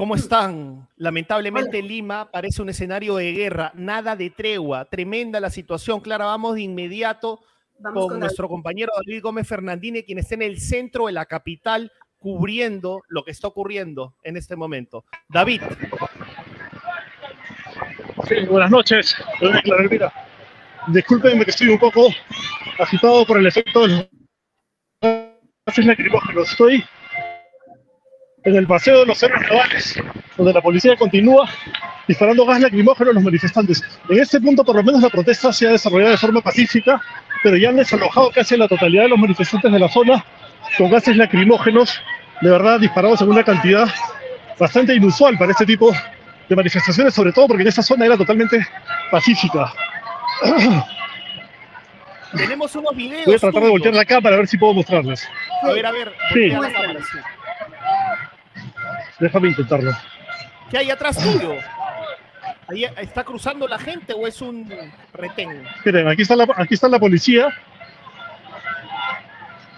¿Cómo están? Lamentablemente Lima parece un escenario de guerra, nada de tregua, tremenda la situación. Clara, vamos de inmediato con, nuestro compañero David Gómez Fernandini, quien está en el centro de la capital cubriendo lo que está ocurriendo en este momento. David. Sí, buenas noches. Discúlpenme que estoy un poco agitado por el efecto de los Estoy en el paseo de los cerros navales, donde la policía continúa disparando gas lacrimógeno a los manifestantes. En este punto, por lo menos, la protesta se ha desarrollado de forma pacífica, pero ya han desalojado casi la totalidad de los manifestantes de la zona con gases lacrimógenos, de verdad disparados en una cantidad bastante inusual para este tipo de manifestaciones, sobre todo porque en esa zona era totalmente pacífica. Tenemos unos videos. Voy a tratar de voltear la cámara a ver si puedo mostrarles. A ver, a ver. Sí. Déjame intentarlo. ¿Qué hay atrás tuyo? ¿Ahí ¿Está cruzando la gente o es un retén? Miren, aquí está la, aquí está la policía.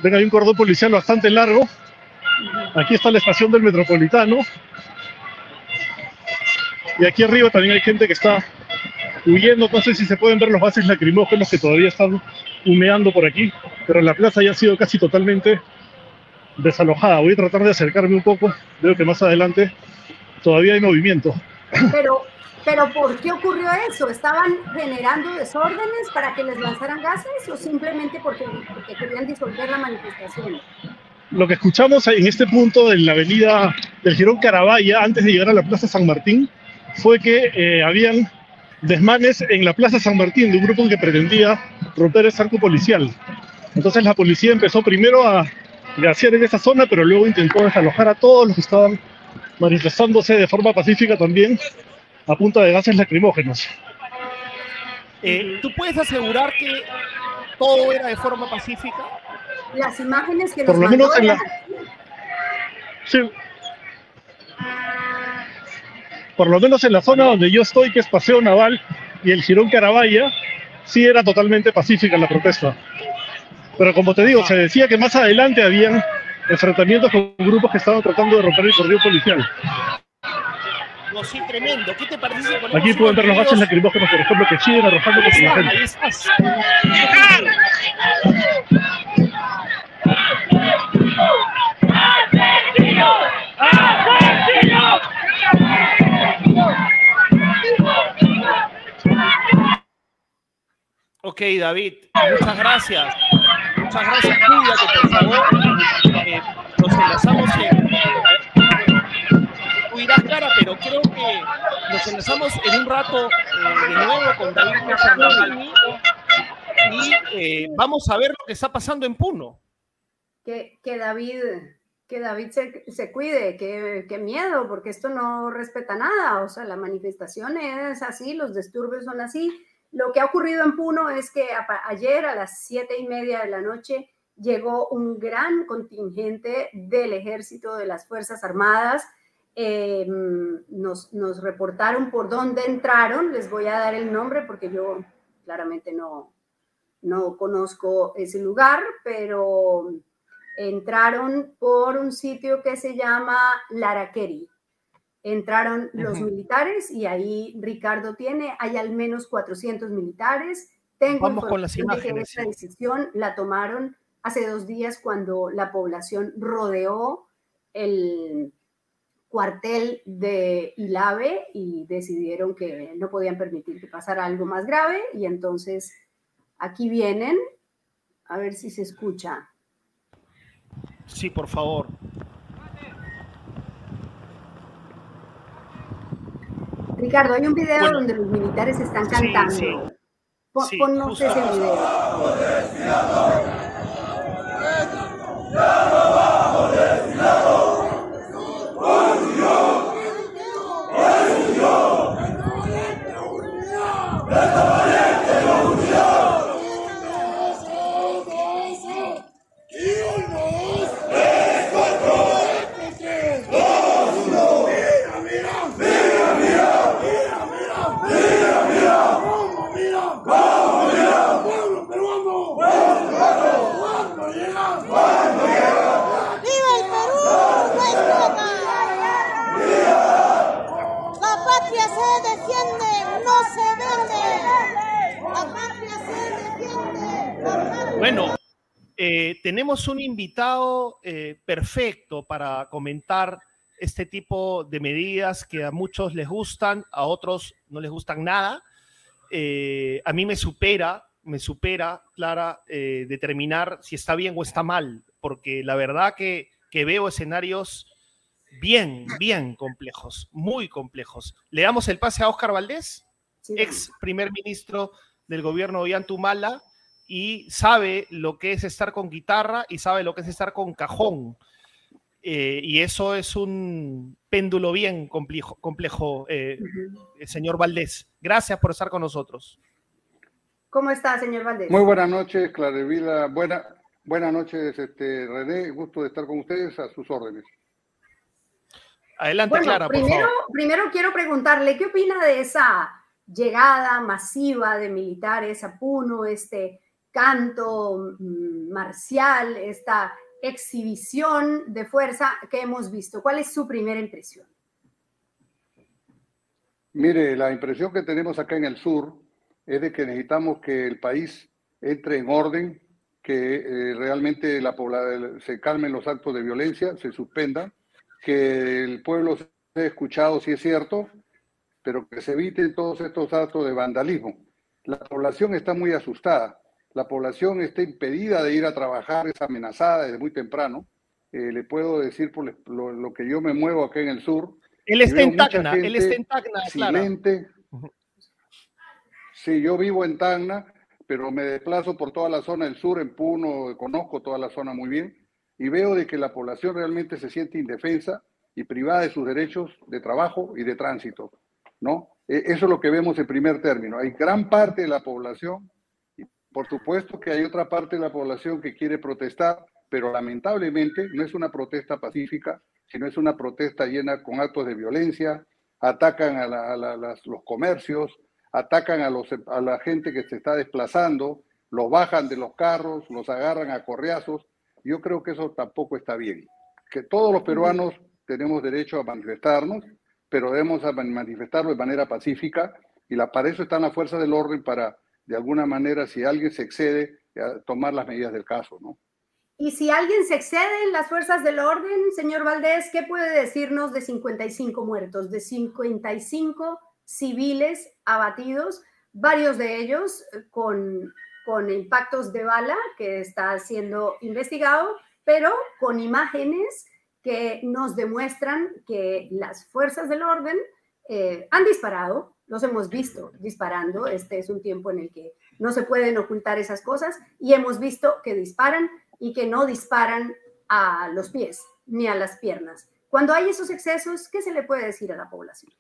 Ven, hay un cordón policial bastante largo. Aquí está la estación del metropolitano. Y aquí arriba también hay gente que está huyendo. No sé si se pueden ver los bases lacrimógenos que todavía están humeando por aquí, pero la plaza ya ha sido casi totalmente desalojada. Voy a tratar de acercarme un poco. Veo que más adelante todavía hay movimiento. Pero, pero ¿por qué ocurrió eso? ¿Estaban generando desórdenes para que les lanzaran gases o simplemente porque, porque querían disolver la manifestación? Lo que escuchamos en este punto en la avenida del Girón Carabaya, antes de llegar a la Plaza San Martín, fue que eh, habían desmanes en la Plaza San Martín de un grupo que pretendía romper el arco policial. Entonces la policía empezó primero a gasear en esa zona, pero luego intentó desalojar a todos los que estaban manifestándose de forma pacífica también a punta de gases lacrimógenos. Eh, ¿Tú puedes asegurar que todo era de forma pacífica? Las imágenes que Por nos lo menos en la... Sí. Por lo menos en la zona donde yo estoy, que es Paseo Naval y el Girón Carabaya, sí era totalmente pacífica la protesta. Pero como te digo, se decía que más adelante habían enfrentamientos con grupos que estaban tratando de romper el correo policial. No, sí, tremendo. ¿Qué te parece? Aquí pueden ver los gases lacrimógenos, por ejemplo, que siguen arrojando contra la gente. Ok, David, muchas gracias. Muchas gracias, cuídate, por favor. Eh, nos enlazamos en. Tú cara, pero creo que nos enlazamos en un rato eh, de nuevo con David y eh, vamos a ver lo que está pasando en Puno. que, que David, que David se, se cuide, que, que miedo, porque esto no respeta nada. O sea, la manifestación es así, los disturbios son así. Lo que ha ocurrido en Puno es que ayer a las siete y media de la noche llegó un gran contingente del ejército, de las Fuerzas Armadas. Eh, nos, nos reportaron por dónde entraron. Les voy a dar el nombre porque yo claramente no, no conozco ese lugar, pero entraron por un sitio que se llama Laraqueri. Entraron los militares y ahí Ricardo tiene, hay al menos 400 militares. Tengo Vamos con las información de que imágenes, esta decisión la tomaron hace dos días cuando la población rodeó el cuartel de Ilave y decidieron que no podían permitir que pasara algo más grave y entonces aquí vienen, a ver si se escucha. Sí, por favor. Ricardo, hay un video Bueno. donde los militares están cantando. sí. Pon- Sí, ponnos ese video. Tenemos un invitado eh, perfecto para comentar este tipo de medidas que a muchos les gustan, a otros no les gustan nada. Eh, a mí me supera, me supera, Clara, determinar si está bien o está mal, porque la verdad que, que veo escenarios bien, bien complejos, muy complejos. ¿Le damos el pase a Óscar Valdés, ex primer ministro del gobierno de Ollantumala, y sabe lo que es estar con guitarra y sabe lo que es estar con cajón. Eh, y eso es un péndulo bien complejo, complejo eh, señor Valdés. Gracias por estar con nosotros. ¿Cómo está, señor Valdés? Muy buenas noches, Clarevila. Buena, buenas noches, este, René. Gusto de estar con ustedes a sus órdenes. Adelante, Clara, primero, por favor. Primero quiero preguntarle, ¿qué opina de esa llegada masiva de militares a Puno, este canto mm, marcial, esta exhibición de fuerza que hemos visto? ¿Cuál es su primera impresión? Mire, la impresión que tenemos acá en el sur es de que necesitamos que el país entre en orden, que eh, realmente la se calmen los actos de violencia, se suspendan que el pueblo sea escuchado, si es cierto, pero que se eviten todos estos actos de vandalismo. La población está muy asustada, la población está impedida de ir a trabajar, es amenazada desde muy temprano. Eh, le puedo decir por lo, que yo me muevo acá en el sur. Él está en Tacna, él está en Tacna, silente. Sí, yo vivo en Tacna, pero me desplazo por toda la zona del sur, en Puno, conozco toda la zona muy bien y veo de que la población realmente se siente indefensa y privada de sus derechos de trabajo y de tránsito, ¿no? E, eso es lo que vemos en primer término. Hay gran parte de la población, por supuesto que hay otra parte de la población que quiere protestar, pero lamentablemente no es una protesta pacífica, sino es una protesta llena con actos de violencia, atacan a, los comercios, atacan a, la gente que se está desplazando, los bajan de los carros, los agarran a correazos, yo creo que eso tampoco está bien. Que todos los peruanos tenemos derecho a manifestarnos, pero debemos manifestarlo de manera pacífica y la, para eso están las fuerzas del orden para, de alguna manera, si alguien se excede, tomar las medidas del caso, ¿no? Y si alguien se excede en las fuerzas del orden, señor Valdés, ¿qué puede decirnos de 55 muertos, de 55 civiles abatidos, varios de ellos con con impactos de bala que está siendo investigado, pero con imágenes que nos demuestran que las fuerzas del orden eh, han disparado, los hemos visto disparando, este es un tiempo en el que no se pueden ocultar esas cosas y hemos visto que disparan y que no disparan a los pies ni a las piernas. Cuando hay esos excesos, ¿qué se le puede decir a la población?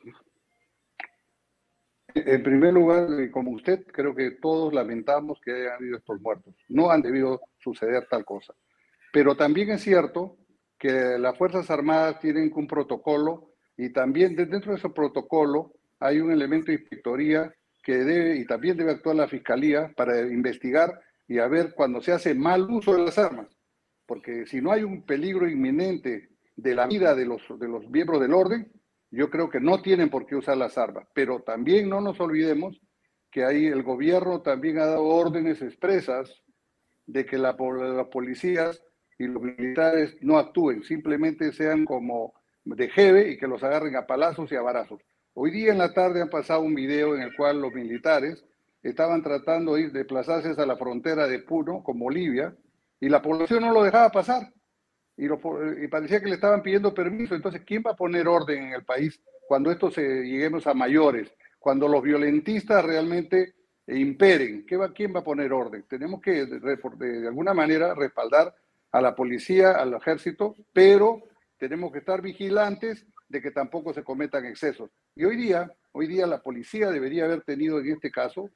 En primer lugar, como usted, creo que todos lamentamos que hayan habido estos muertos. No han debido suceder tal cosa. Pero también es cierto que las Fuerzas Armadas tienen un protocolo y también dentro de ese protocolo hay un elemento de inspectoría que debe y también debe actuar la Fiscalía para investigar y a ver cuando se hace mal uso de las armas. Porque si no hay un peligro inminente de la vida de los, de los miembros del orden, yo creo que no tienen por qué usar las armas, pero también no nos olvidemos que ahí el gobierno también ha dado órdenes expresas de que la, las policías y los militares no actúen, simplemente sean como de jeve y que los agarren a palazos y a barazos. Hoy día en la tarde han pasado un video en el cual los militares estaban tratando de desplazarse a la frontera de Puno con Bolivia y la población no lo dejaba pasar y, parecía que le estaban pidiendo permiso. Entonces, ¿quién va a poner orden en el país cuando esto lleguemos a mayores? Cuando los violentistas realmente imperen, ¿qué va, ¿quién va a poner orden? Tenemos que de, alguna manera respaldar a la policía, al ejército, pero tenemos que estar vigilantes de que tampoco se cometan excesos. Y hoy día, hoy día la policía debería haber tenido en este caso,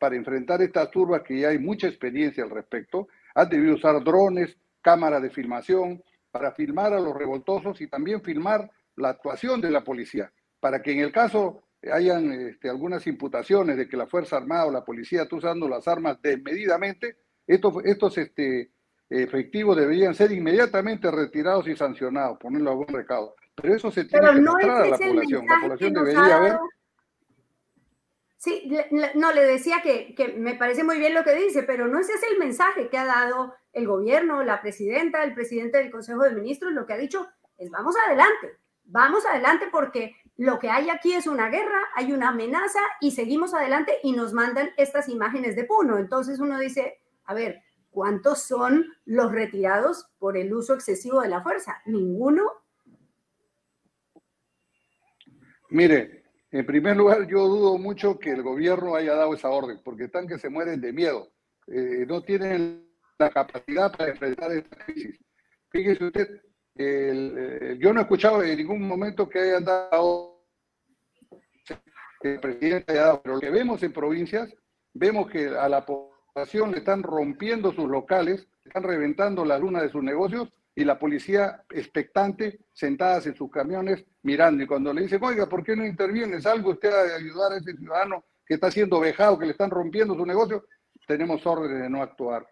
para enfrentar estas turbas que ya hay mucha experiencia al respecto, han debido usar drones, cámaras de filmación, para filmar a los revoltosos y también filmar la actuación de la policía, para que en el caso hayan este, algunas imputaciones de que la Fuerza Armada o la policía está usando las armas desmedidamente, estos, estos efectivos deberían ser inmediatamente retirados y sancionados, ponerlo a buen recado. Pero eso se tiene que mostrar a la población. La población debería ver. Sí, no, le decía que, que, me parece muy bien lo que dice, pero no ese es el mensaje que ha dado el gobierno, la presidenta, el presidente del Consejo de Ministros, lo que ha dicho es vamos adelante, vamos adelante porque lo que hay aquí es una guerra, hay una amenaza y seguimos adelante y nos mandan estas imágenes de Puno. Entonces uno dice, a ver, ¿cuántos son los retirados por el uso excesivo de la fuerza? Ninguno. Mire, en primer lugar, yo dudo mucho que el gobierno haya dado esa orden, porque están que se mueren de miedo. Eh, no tienen la capacidad para enfrentar esta crisis. Fíjese usted, el, yo no he escuchado en ningún momento que hayan dado el presidente haya dado, pero lo que vemos en provincias, vemos que a la población le están rompiendo sus locales, están reventando la luna de sus negocios y la policía expectante, sentadas en sus camiones, mirando. Y cuando le dicen, oiga, ¿por qué no interviene? ¿Salga usted a ayudar a ese ciudadano que está siendo vejado, que le están rompiendo su negocio? Tenemos órdenes de no actuar,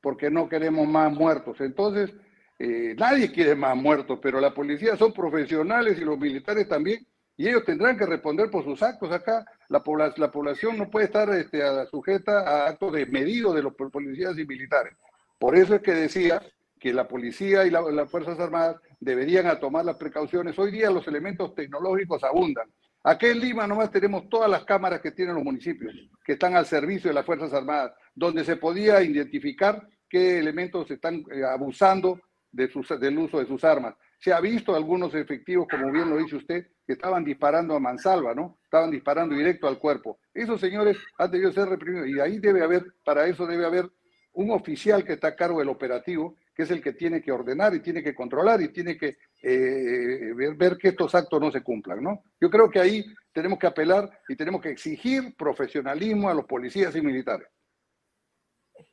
porque no queremos más muertos. Entonces, eh, nadie quiere más muertos, pero la policía son profesionales y los militares también, y ellos tendrán que responder por sus actos. Acá la, la población no puede estar este, sujeta a actos desmedidos de los policías y militares. Por eso es que decía que la policía y las Fuerzas Armadas deberían tomar las precauciones. Hoy día los elementos tecnológicos abundan. Aquí en Lima nomás tenemos todas las cámaras que tienen los municipios, que están al servicio de las Fuerzas Armadas, donde se podía identificar qué elementos están eh, abusando del uso de sus armas. Se ha visto algunos efectivos, como bien lo dice usted, que estaban disparando a mansalva, ¿no? Estaban disparando directo al cuerpo. Esos señores han debido ser reprimidos y ahí debe haber, para eso debe haber un oficial que está a cargo del operativo, que es el que tiene que ordenar y tiene que controlar y tiene que eh, ver, que estos actos no se cumplan, ¿no? Yo creo que ahí tenemos que apelar y tenemos que exigir profesionalismo a los policías y militares.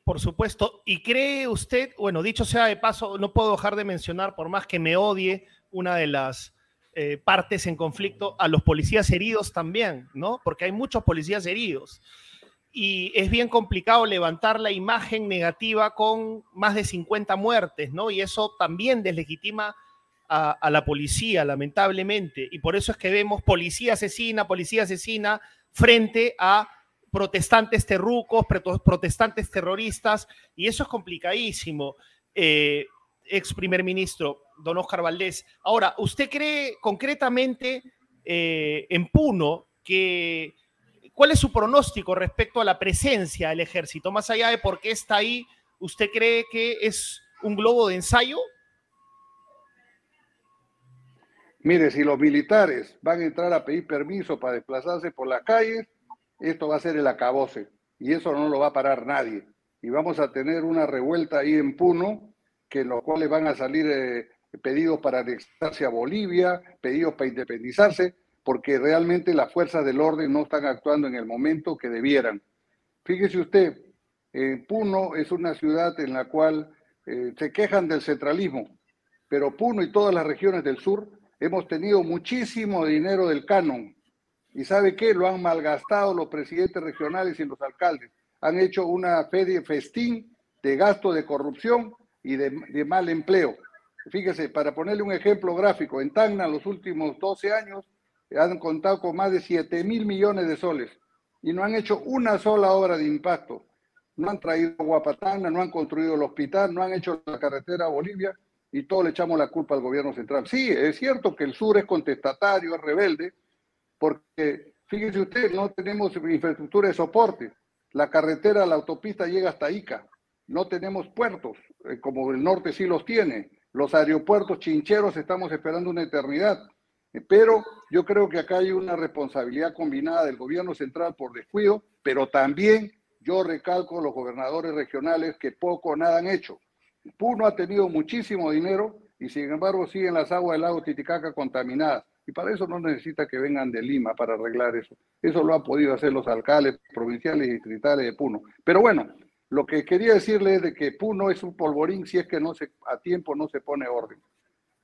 Por supuesto. ¿Y cree usted, bueno, dicho sea de paso, no puedo dejar de mencionar, por más que me odie una de las eh, partes en conflicto, a los policías heridos también, ¿no? Porque hay muchos policías heridos. Y es bien complicado levantar la imagen negativa con más de 50 muertes, ¿no? Y eso también deslegitima a, la policía, lamentablemente. Y por eso es que vemos policía asesina, policía asesina frente a protestantes terrucos, protestantes terroristas, y eso es complicadísimo. Eh, ex primer ministro, don Oscar Valdés. Ahora, ¿usted cree concretamente eh, en Puno que cuál es su pronóstico respecto a la presencia del ejército? Más allá de por qué está ahí, ¿usted cree que es un globo de ensayo? Mire, si los militares van a entrar a pedir permiso para desplazarse por las calles, esto va a ser el acabose y eso no lo va a parar nadie. Y vamos a tener una revuelta ahí en Puno, que en los cuales van a salir eh, pedidos para anexarse a Bolivia, pedidos para independizarse, porque realmente las fuerzas del orden no están actuando en el momento que debieran. Fíjese usted, Puno es una ciudad en la cual eh, se quejan del centralismo, pero Puno y todas las regiones del sur hemos tenido muchísimo dinero del canon, ¿Y sabe qué? Lo han malgastado los presidentes regionales y los alcaldes. Han hecho una feria festín de gasto de corrupción y de, mal empleo. Fíjese, para ponerle un ejemplo gráfico, en Tacna los últimos 12 años han contado con más de 7 mil millones de soles y no han hecho una sola obra de impacto. No han traído agua no han construido el hospital, no han hecho la carretera a Bolivia y todo le echamos la culpa al gobierno central. Sí, es cierto que el sur es contestatario, es rebelde, porque fíjese usted, no tenemos infraestructura de soporte. La carretera, la autopista llega hasta Ica. No tenemos puertos, eh, como el norte sí los tiene. Los aeropuertos chincheros estamos esperando una eternidad. Pero yo creo que acá hay una responsabilidad combinada del gobierno central por descuido, pero también yo recalco los gobernadores regionales que poco o nada han hecho. Puno ha tenido muchísimo dinero y sin embargo siguen las aguas del lago Titicaca contaminadas. Y para eso no necesita que vengan de Lima para arreglar eso. Eso lo han podido hacer los alcaldes provinciales y distritales de Puno. Pero bueno, lo que quería decirle es de que Puno es un polvorín si es que no se, a tiempo no se pone orden.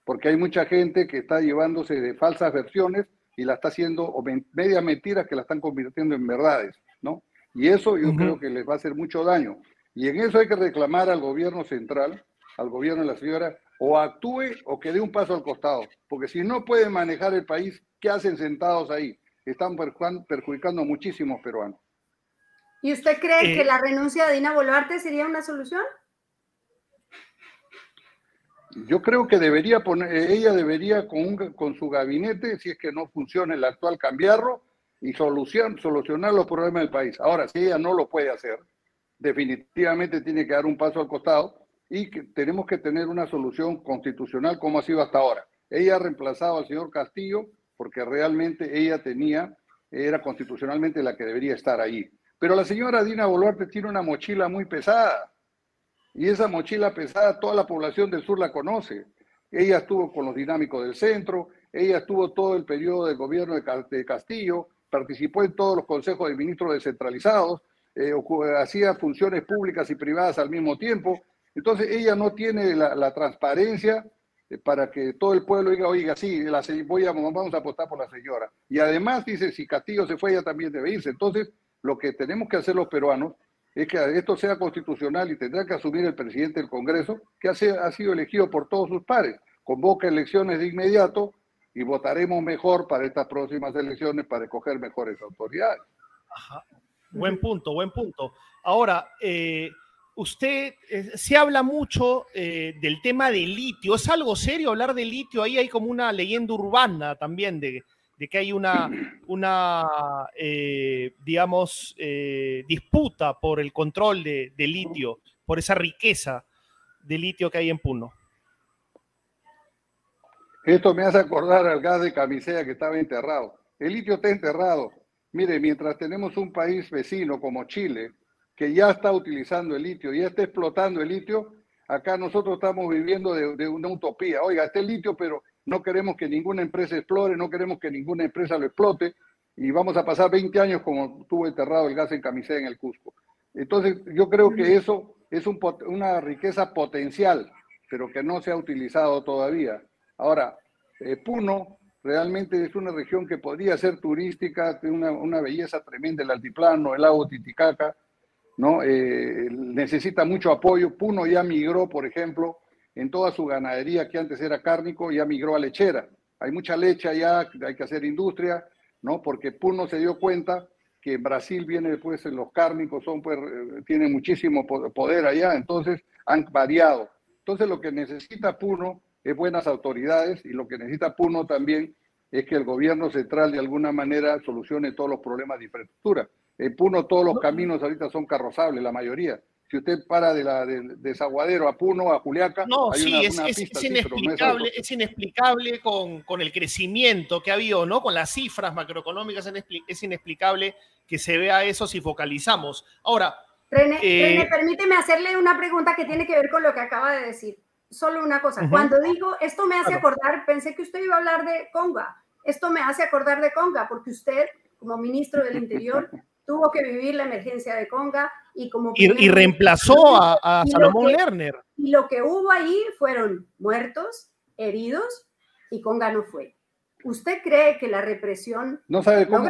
Porque hay mucha gente que está llevándose de falsas versiones y la está haciendo, o media mentiras que la están convirtiendo en verdades, ¿no? Y eso yo creo que les va a hacer mucho daño. Y en eso hay que reclamar al gobierno central, al gobierno de la señora, o actúe o que dé un paso al costado, porque si no pueden manejar el país, ¿qué hacen sentados ahí? Están perjudicando a muchísimos peruanos. ¿Y usted cree que eh, la renuncia de Dina Boluarte sería una solución? Yo creo que debería poner, ella debería con, con su gabinete, si es que no funciona el actual, cambiarlo y solucionar, solucionar los problemas del país. Ahora, si ella no lo puede hacer, definitivamente tiene que dar un paso al costado y tenemos que tener una solución constitucional como ha sido hasta ahora. Ella ha reemplazado al señor Castillo porque realmente ella tenía, era constitucionalmente la que debería estar ahí. Pero la señora Dina Boluarte tiene una mochila muy pesada y esa mochila pesada toda la población del sur la conoce. Ella estuvo con los dinámicos del centro, ella estuvo todo el periodo del gobierno de Castillo, participó en todos los consejos de ministros descentralizados, eh, hacía funciones públicas y privadas al mismo tiempo. Entonces ella no tiene la, transparencia eh, para que todo el pueblo diga, oiga, sí, la, voy a, vamos a apostar por la señora. Y además dice, si Castillo se fue, ella también debe irse. Entonces, lo que tenemos que hacer los peruanos es que esto sea constitucional y tendrá que asumir el presidente del Congreso, que ha sido elegido por todos sus pares. Convoca elecciones de inmediato y votaremos mejor para estas próximas elecciones para escoger mejores autoridades. Buen punto, buen punto. Ahora, eh, usted eh, se habla mucho eh, del tema del litio. ¿Es algo serio hablar de litio? Ahí hay como una leyenda urbana también de, que hay una, una digamos, disputa por el control de, de litio, por esa riqueza de litio que hay en Puno. Esto me hace acordar al gas de camisea que estaba enterrado. El litio está enterrado. Mire, mientras tenemos un país vecino como Chile, que ya está utilizando el litio, ya está explotando el litio, acá nosotros estamos viviendo de, una utopía. Oiga, este litio, pero no queremos que ninguna empresa explore, no queremos que ninguna empresa lo explote, y vamos a pasar 20 años como tuvo enterrado el gas en camisea en el Cusco. Entonces, yo creo que eso es una riqueza potencial, pero que no se ha utilizado todavía. Ahora, eh, Puno realmente es una región que podría ser turística, tiene una, belleza tremenda, el altiplano, el lago Titicaca, ¿no? Eh, necesita mucho apoyo. Puno ya migró, por ejemplo, en toda su ganadería, que antes era cárnico, ya migró a lechera. Hay mucha leche allá, hay que hacer industria, ¿no? Porque Puno se dio cuenta que en Brasil viene después los cárnicos, son, pues, eh, tienen muchísimo poder allá, entonces han variado. Entonces lo que necesita Puno es buenas autoridades y lo que necesita Puno también es que el gobierno central de alguna manera solucione todos los problemas de infraestructura. En Puno todos los caminos ahorita son carrozables, la mayoría. Si usted para de la de, Desaguadero a Puno, a Juliaca, no, sí, es, inexplicable, es, inexplicable con, con, el crecimiento que ha habido, ¿no? Con las cifras macroeconómicas es inexplicable que se vea eso si focalizamos. Ahora, René, eh, permíteme hacerle una pregunta que tiene que ver con lo que acaba de decir solo una cosa. Cuando digo esto me hace acordar, pensé que usted iba a hablar de Conga. Esto me hace acordar de Conga, porque usted, como ministro del Interior, tuvo que vivir la emergencia de Conga y como... Y, reemplazó a, Salomón Lerner. Y lo que hubo ahí fueron muertos, heridos, y Conga no fue. ¿Usted cree que la represión no sabe cómo...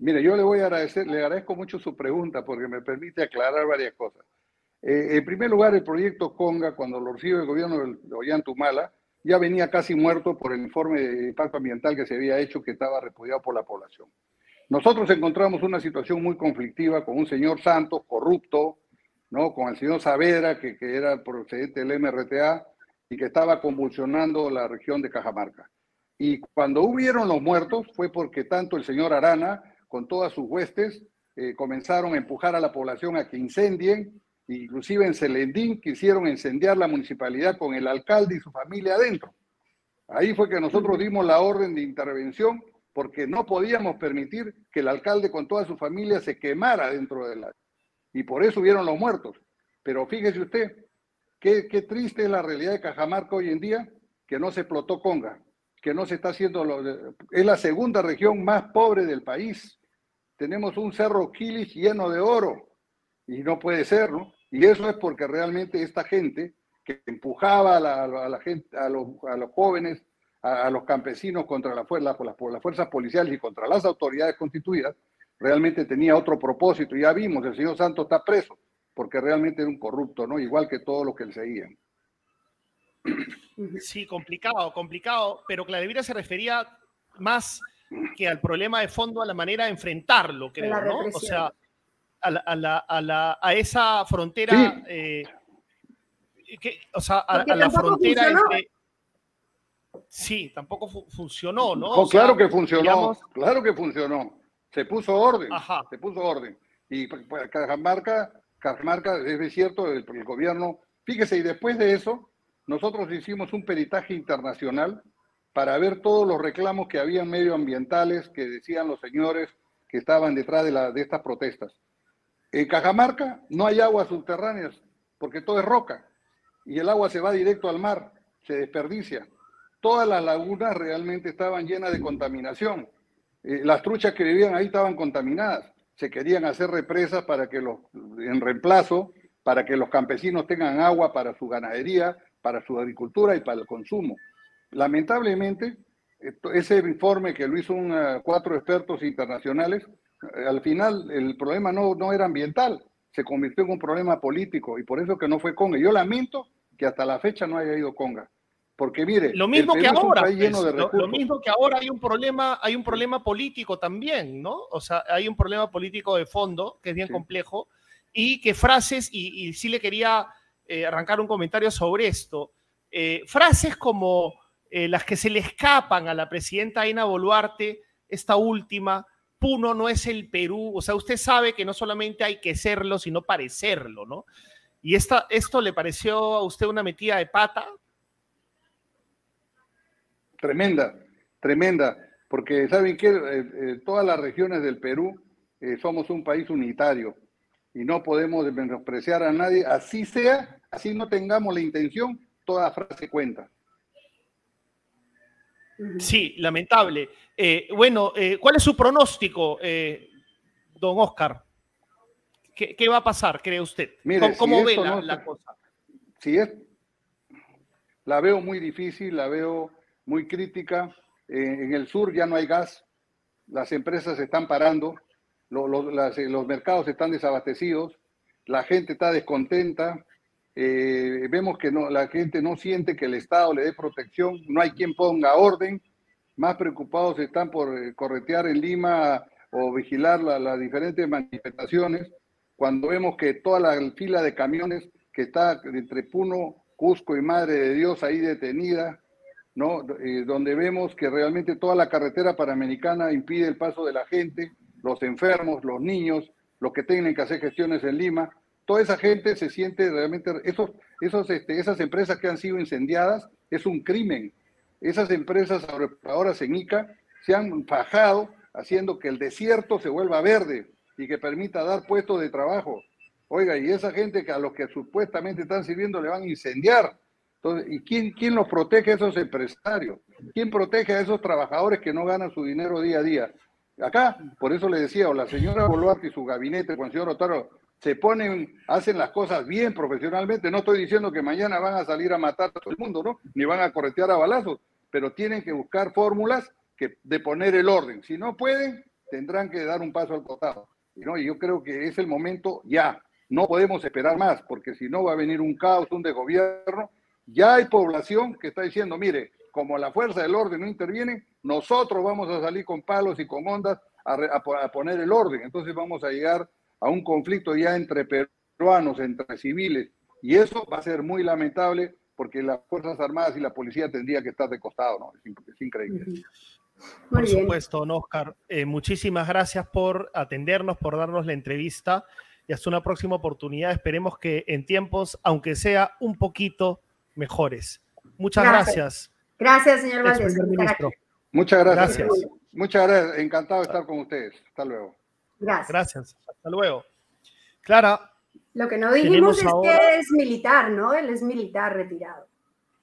Mire, yo le voy a agradecer, le agradezco mucho su pregunta porque me permite aclarar varias cosas. Eh, en primer lugar, el proyecto Conga, cuando lo recibe el gobierno de Ollantumala, ya venía casi muerto por el informe de impacto ambiental que se había hecho, que estaba repudiado por la población. Nosotros encontramos una situación muy conflictiva con un señor Santos, corrupto, ¿no? con el señor Saavedra, que, que era procedente del MRTA y que estaba convulsionando la región de Cajamarca. Y cuando hubieron los muertos fue porque tanto el señor Arana, con todas sus huestes, eh, comenzaron a empujar a la población a que incendien Inclusive en Celendín quisieron incendiar la municipalidad con el alcalde y su familia adentro. Ahí fue que nosotros dimos la orden de intervención porque no podíamos permitir que el alcalde con toda su familia se quemara dentro de la... Y por eso hubieron los muertos. Pero fíjese usted, qué, qué triste es la realidad de Cajamarca hoy en día, que no se explotó Conga, que no se está haciendo... Lo Es la segunda región más pobre del país. Tenemos un cerro Quilis lleno de oro. Y no puede ser, ¿no? Y eso es porque realmente esta gente que empujaba a la, gente, a los, jóvenes, a, los campesinos contra la, la, las fuerzas policiales y contra las autoridades constituidas, realmente tenía otro propósito. Ya vimos, el señor Santos está preso, porque realmente era un corrupto, ¿no? Igual que todos los que le seguían. Sí, complicado, complicado, pero Cladevira se refería más que al problema de fondo, a la manera de enfrentarlo, creo, ¿no? O sea, a, la, a, la, a, esa frontera. Eh, o sea, a, la frontera entre... Sí, tampoco funcionó, ¿no? claro que funcionó, claro que funcionó. Se puso orden, se puso orden. Y pues, pues, Cajamarca, Cajamarca, es cierto, el, el gobierno, fíjese, y después de eso, nosotros hicimos un peritaje internacional para ver todos los reclamos que habían medioambientales que decían los señores que estaban detrás de, la, de estas protestas. En Cajamarca no hay aguas subterráneas porque todo es roca y el agua se va directo al mar, se desperdicia. Todas las lagunas realmente estaban llenas de contaminación. Eh, las truchas que vivían ahí estaban contaminadas. Se querían hacer represas para que los, en reemplazo, para que los campesinos tengan agua para su ganadería, para su agricultura y para el consumo. Lamentablemente, ese informe que lo hizo un, eh, cuatro expertos internacionales, eh, al final el problema no, no era ambiental, se convirtió en un problema político y por eso que no fue Conga. Yo lamento que hasta la fecha no haya ido Conga. Porque mire, lo mismo que ahora, pues, lo, mismo que ahora hay un problema, hay un problema político también, ¿no? O sea, hay un problema político de fondo que es bien complejo y que frases y, sí le quería eh, arrancar un comentario sobre esto. frases como eh, las que se le escapan a la presidenta Aina Boluarte, esta última, Puno no es el Perú, o sea, usted sabe que no solamente hay que serlo, sino parecerlo, ¿no? ¿Y esta, esto le pareció a usted una metida de pata? Tremenda, tremenda, porque saben que eh, eh, todas las regiones del Perú somos un país unitario y no podemos menospreciar a nadie, así sea, así no tengamos la intención, toda frase cuenta. Sí, lamentable. Eh, bueno, eh, ¿cuál es su pronóstico, eh, don Oscar? ¿Qué, va a pasar, cree usted? ¿Cómo, ve la, cosa? Si es, la veo muy difícil, la veo muy crítica. en el sur ya no hay gas, las empresas están parando, los mercados están desabastecidos, la gente está descontenta, eh, vemos que no, la gente no siente que el Estado le dé protección, no hay quien ponga orden, más preocupados están por eh, corretear en Lima o vigilar las diferentes manifestaciones, cuando vemos que toda la fila de camiones que está entre Puno, Cusco y Madre de Dios ahí detenida, ¿no? Eh, donde vemos que realmente toda la carretera panamericana impide el paso de la gente, los enfermos, los niños, los que tienen que hacer gestiones en Lima, toda esa gente se siente realmente, esos, esos, este, esas empresas que han sido incendiadas, es un crimen. Esas empresas ahora Ica se han fajado haciendo que el desierto se vuelva verde y que permita dar puestos de trabajo. Oiga, y esa gente que a los que supuestamente están sirviendo le van a incendiar. Entonces, ¿y quién, quién los protege a esos empresarios? ¿Quién protege a esos trabajadores que no ganan su dinero día a día? Acá, por eso le decía, o la señora Boluarte y su gabinete, con el señor Otaro, se ponen, hacen las cosas bien profesionalmente. No estoy diciendo que mañana van a salir a matar a todo el mundo, ¿no? Ni van a corretear a balazos, pero tienen que buscar fórmulas que, de poner el orden. Si no pueden, tendrán que dar un paso al costado. ¿no? Y yo creo que es el momento ya. No podemos esperar más, porque si no va a venir un caos, un desgobierno. Ya hay población que está diciendo, mire, como la fuerza del orden no interviene, nosotros vamos a salir con palos y con ondas a, a poner el orden. Entonces vamos a llegar a un conflicto ya entre peruanos, entre civiles, y eso va a ser muy lamentable porque las Fuerzas Armadas y la policía tendría que estar de costado, ¿no? Es, increíble. por supuesto, don Oscar. Eh, muchísimas gracias por atendernos, por darnos la entrevista y hasta una próxima oportunidad. Esperemos que en tiempos, aunque sea un poquito mejores. Muchas gracias. Gracias, señor Valdés. Muchas gracias. Muchas gracias. Encantado de estar con ustedes. Hasta luego. Gracias. Gracias. Hasta luego. Clara. Lo que no dijimos es que es militar, ¿no? Él es militar retirado.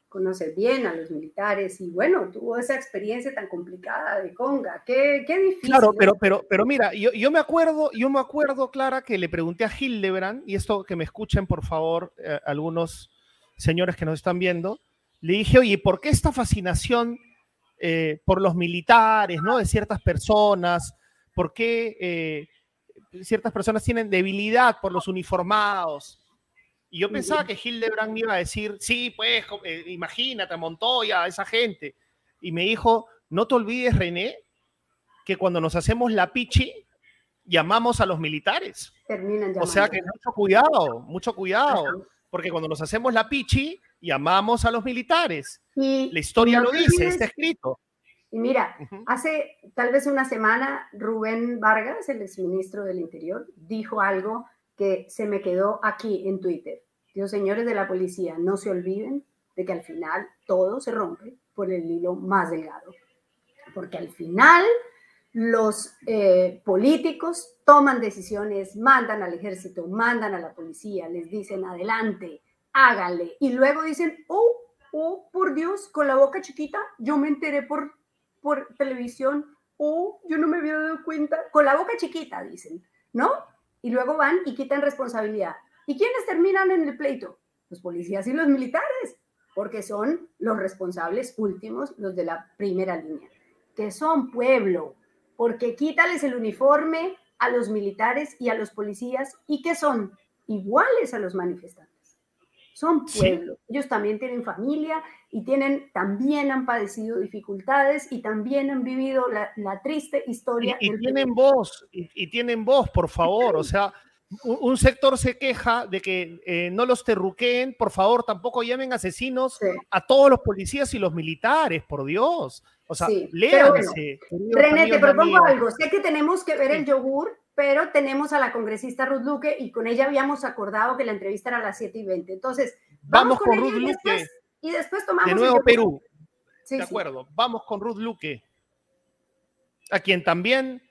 Conoce bien a los militares y bueno, tuvo esa experiencia tan complicada de Conga. Qué, qué difícil. Claro, pero, pero, pero mira, yo, yo, me acuerdo, yo me acuerdo, Clara, que le pregunté a Hildebrand, y esto que me escuchen, por favor, eh, algunos señores que nos están viendo, le dije, oye, ¿por qué esta fascinación eh, por los militares, ¿no? De ciertas personas, por qué eh, ciertas personas tienen debilidad por los uniformados. Y yo pensaba que Hildebrand me iba a decir, sí, pues, eh, imagínate, Montoya, esa gente. Y me dijo, no te olvides, René, que cuando nos hacemos la pichi, llamamos a los militares. o sea que mucho cuidado, mucho cuidado. Porque cuando nos hacemos la pichi, llamamos a los militares. Y, la historia lo dice, está escrito. Y mira, hace tal vez una semana Rubén Vargas, el exministro del Interior, dijo algo que se me quedó aquí en Twitter. Dios, señores de la policía, no se olviden de que al final todo se rompe por el hilo más delgado. Porque al final los eh, políticos toman decisiones, mandan al ejército, mandan a la policía, les dicen adelante, hágale, y luego dicen, oh, oh, por Dios, con la boca chiquita, yo me enteré por, por televisión, oh, yo no me había dado cuenta, con la boca chiquita, dicen, ¿no? Y luego van y quitan responsabilidad. ¿Y quiénes terminan en el pleito? Los policías y los militares, porque son los responsables últimos, los de la primera línea, que son pueblo, porque quítales el uniforme a los militares y a los policías y que son iguales a los manifestantes. Son pueblo. Ellos también tienen familia y tienen, también han padecido dificultades y también han vivido la, triste historia. Y, tienen voz, y, tienen voz, por favor. O sea, un sector se queja de que eh, no los terruqueen, por favor, tampoco llamen asesinos a todos los policías y los militares, por Dios. O sea, léanse. René, te propongo algo. Sé que tenemos que ver el yogur, pero tenemos a la congresista Ruth Luque y con ella habíamos acordado que la entrevista era a las 7 y 20. Entonces, vamos, con, Ruth Luque. y después tomamos. De nuevo Perú. de acuerdo, vamos con Ruth Luque. A quien también.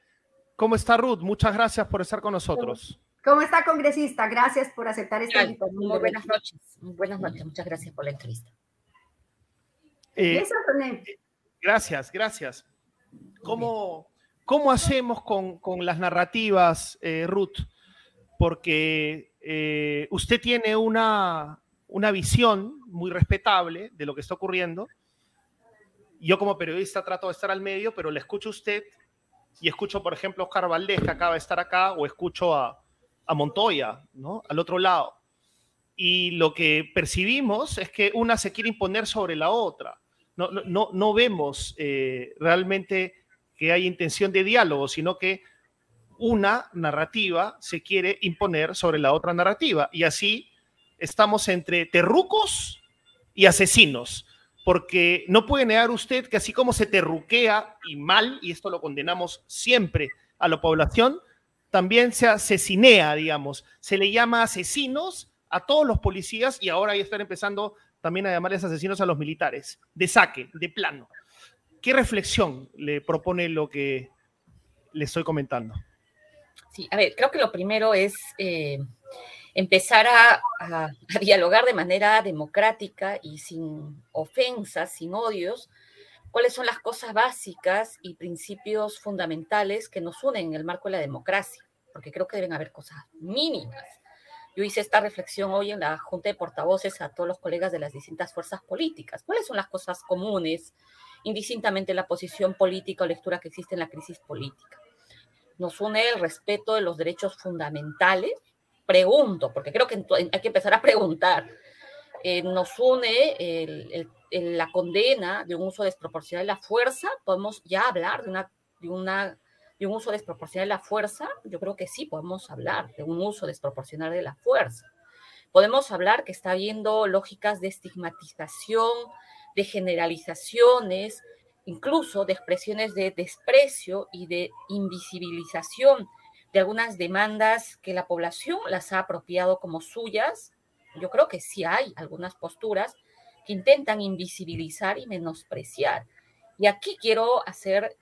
¿Cómo está Ruth? Muchas gracias por estar con nosotros. ¿Cómo está, congresista? Gracias por aceptar esta invitación. Muy buenas noches. buenas noches. Muchas gracias por la entrevista. Eh, gracias, gracias. ¿Cómo, ¿Cómo hacemos con, las narrativas, eh, Ruth? Porque eh, usted tiene una, una visión muy respetable de lo que está ocurriendo. Yo como periodista trato de estar al medio, pero le escucho a usted y escucho, por ejemplo, a Oscar Valdés, que acaba de estar acá, o escucho a, a Montoya, ¿no? Al otro lado. Y lo que percibimos es que una se quiere imponer sobre la otra. No, no, no vemos eh, realmente que hay intención de diálogo, sino que una narrativa se quiere imponer sobre la otra narrativa. Y así estamos entre terrucos y asesinos, porque no puede negar usted que así como se terruquea y mal, y esto lo condenamos siempre a la población, también se asesinea, digamos. Se le llama asesinos a todos los policías y ahora ya están empezando también a llamarles asesinos a los militares, de saque, de plano. ¿Qué reflexión le propone lo que le estoy comentando? Sí, a ver, creo que lo primero es eh, empezar a, dialogar de manera democrática y sin ofensas, sin odios, cuáles son las cosas básicas y principios fundamentales que nos unen en el marco de la democracia, porque creo que deben haber cosas mínimas. Yo hice esta reflexión hoy en la Junta de Portavoces a todos los colegas de las distintas fuerzas políticas. ¿Cuáles son las cosas comunes, indistintamente la posición política o lectura que existe en la crisis política? Nos une el respeto de los derechos fundamentales. Pregunto, porque creo que hay que empezar a preguntar. Eh, nos une la condena de un uso desproporcional de la fuerza, podemos ya hablar de, una, de, una, un uso desproporcional de la fuerza, yo creo que sí podemos hablar de un uso desproporcional de la fuerza. Podemos hablar que está habiendo lógicas de estigmatización, de generalizaciones, incluso de expresiones de desprecio y de invisibilización de algunas demandas que la población las ha apropiado como suyas. Yo creo que sí hay algunas posturas que intentan invisibilizar y menospreciar. Y aquí quiero hacer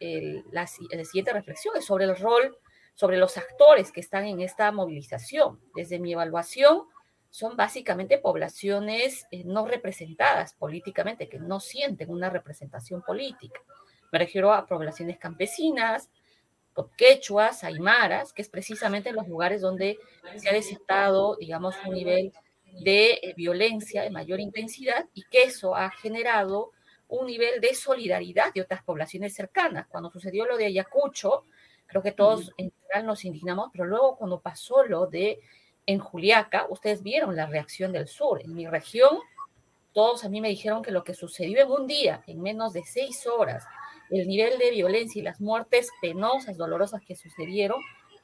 la, siguiente reflexión, sobre el rol, sobre los actores que están en esta movilización. Desde mi evaluación, son básicamente poblaciones eh, no representadas políticamente, que no sienten una representación política. Me refiero a poblaciones campesinas, quechuas, aymaras, que es precisamente los lugares donde se ha desatado, digamos, un nivel de eh, violencia de mayor intensidad y que eso ha generado un nivel de solidaridad de otras poblaciones cercanas. Cuando sucedió lo de Ayacucho, creo que todos en general nos indignamos, pero luego cuando pasó lo de en Juliaca, ustedes vieron la reacción del sur. En mi región, todos a mí me dijeron que lo que sucedió en un día, en menos de seis horas, el nivel de violencia y las muertes penosas, dolorosas que sucedieron,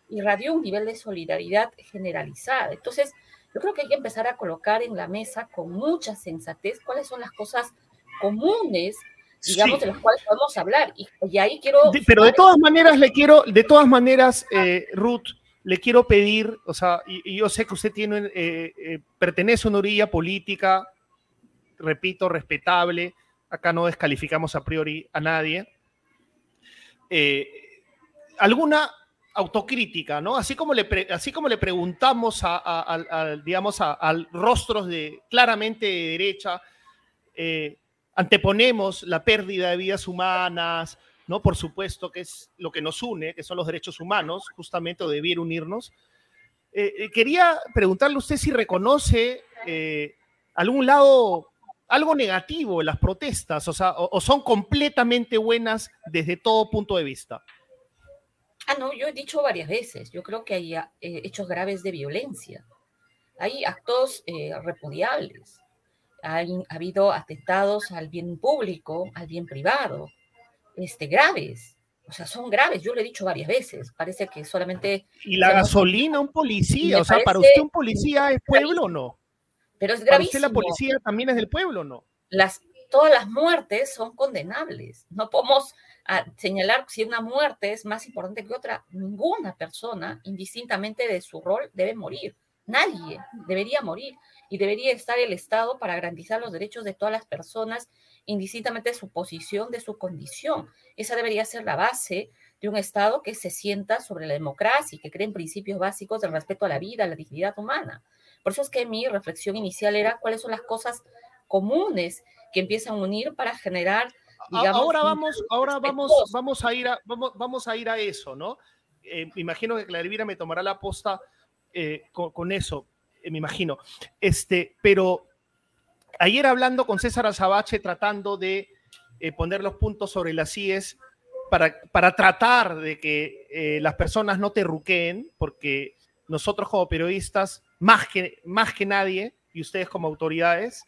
irradió un nivel de solidaridad generalizada. Entonces, yo creo que hay que empezar a colocar en la mesa con mucha sensatez cuáles son las cosas comunes digamos, de las cuales podemos hablar. Y, ahí quiero... pero de todas maneras le quiero, de todas maneras, eh, Ruth, le quiero pedir, o sea, y, yo sé que usted tiene, eh, eh, pertenece a una orilla política, repito, respetable, acá no descalificamos a priori a nadie, alguna autocrítica, ¿no? Así como le, así como le preguntamos a, digamos, a, rostros de claramente de derecha, anteponemos la pérdida de vidas humanas, ¿no? Por supuesto que es lo que nos une, que son los derechos humanos, justamente, o debiera unirnos. Eh, eh, quería preguntarle a usted si reconoce eh, algún lado, algo negativo en las protestas, o sea, o, son completamente buenas desde todo punto de vista. Ah, no, yo he dicho varias veces, yo creo que hay hechos graves de violencia, hay actos ha, ha, habido atentados al bien público, al bien privado, este, graves. O sea, son graves, yo lo he dicho varias veces. Parece que solamente. ¿Y la gasolina, un policía? O sea, ¿para usted un policía es pueblo o no? Pero es gravísimo. ¿Para usted la policía también es del pueblo o no? Las, todas las muertes son condenables. No podemos ah, señalar si una muerte es más importante que otra. Ninguna persona, indistintamente de su rol, debe morir. Nadie debería morir y debería estar el Estado para garantizar los derechos de todas las personas indistintamente de su posición, de su condición. Esa debería ser la base de un Estado que se sienta sobre la democracia y que cree en principios básicos del respeto a la vida, a la dignidad humana. Por eso es que mi reflexión inicial era cuáles son las cosas comunes que empiezan a unir para generar Digamos, ahora vamos, ahora vamos, vamos a ir a, vamos, vamos a ir a eso, ¿no? Eh, imagino que Clarivira me tomará la posta eh, con, eso, me imagino. Este, pero ayer hablando con César Azabache, tratando de eh, poner los puntos sobre las IES para, para tratar de que eh, las personas no te ruqueen, porque nosotros como periodistas, más que, más que nadie, y ustedes como autoridades,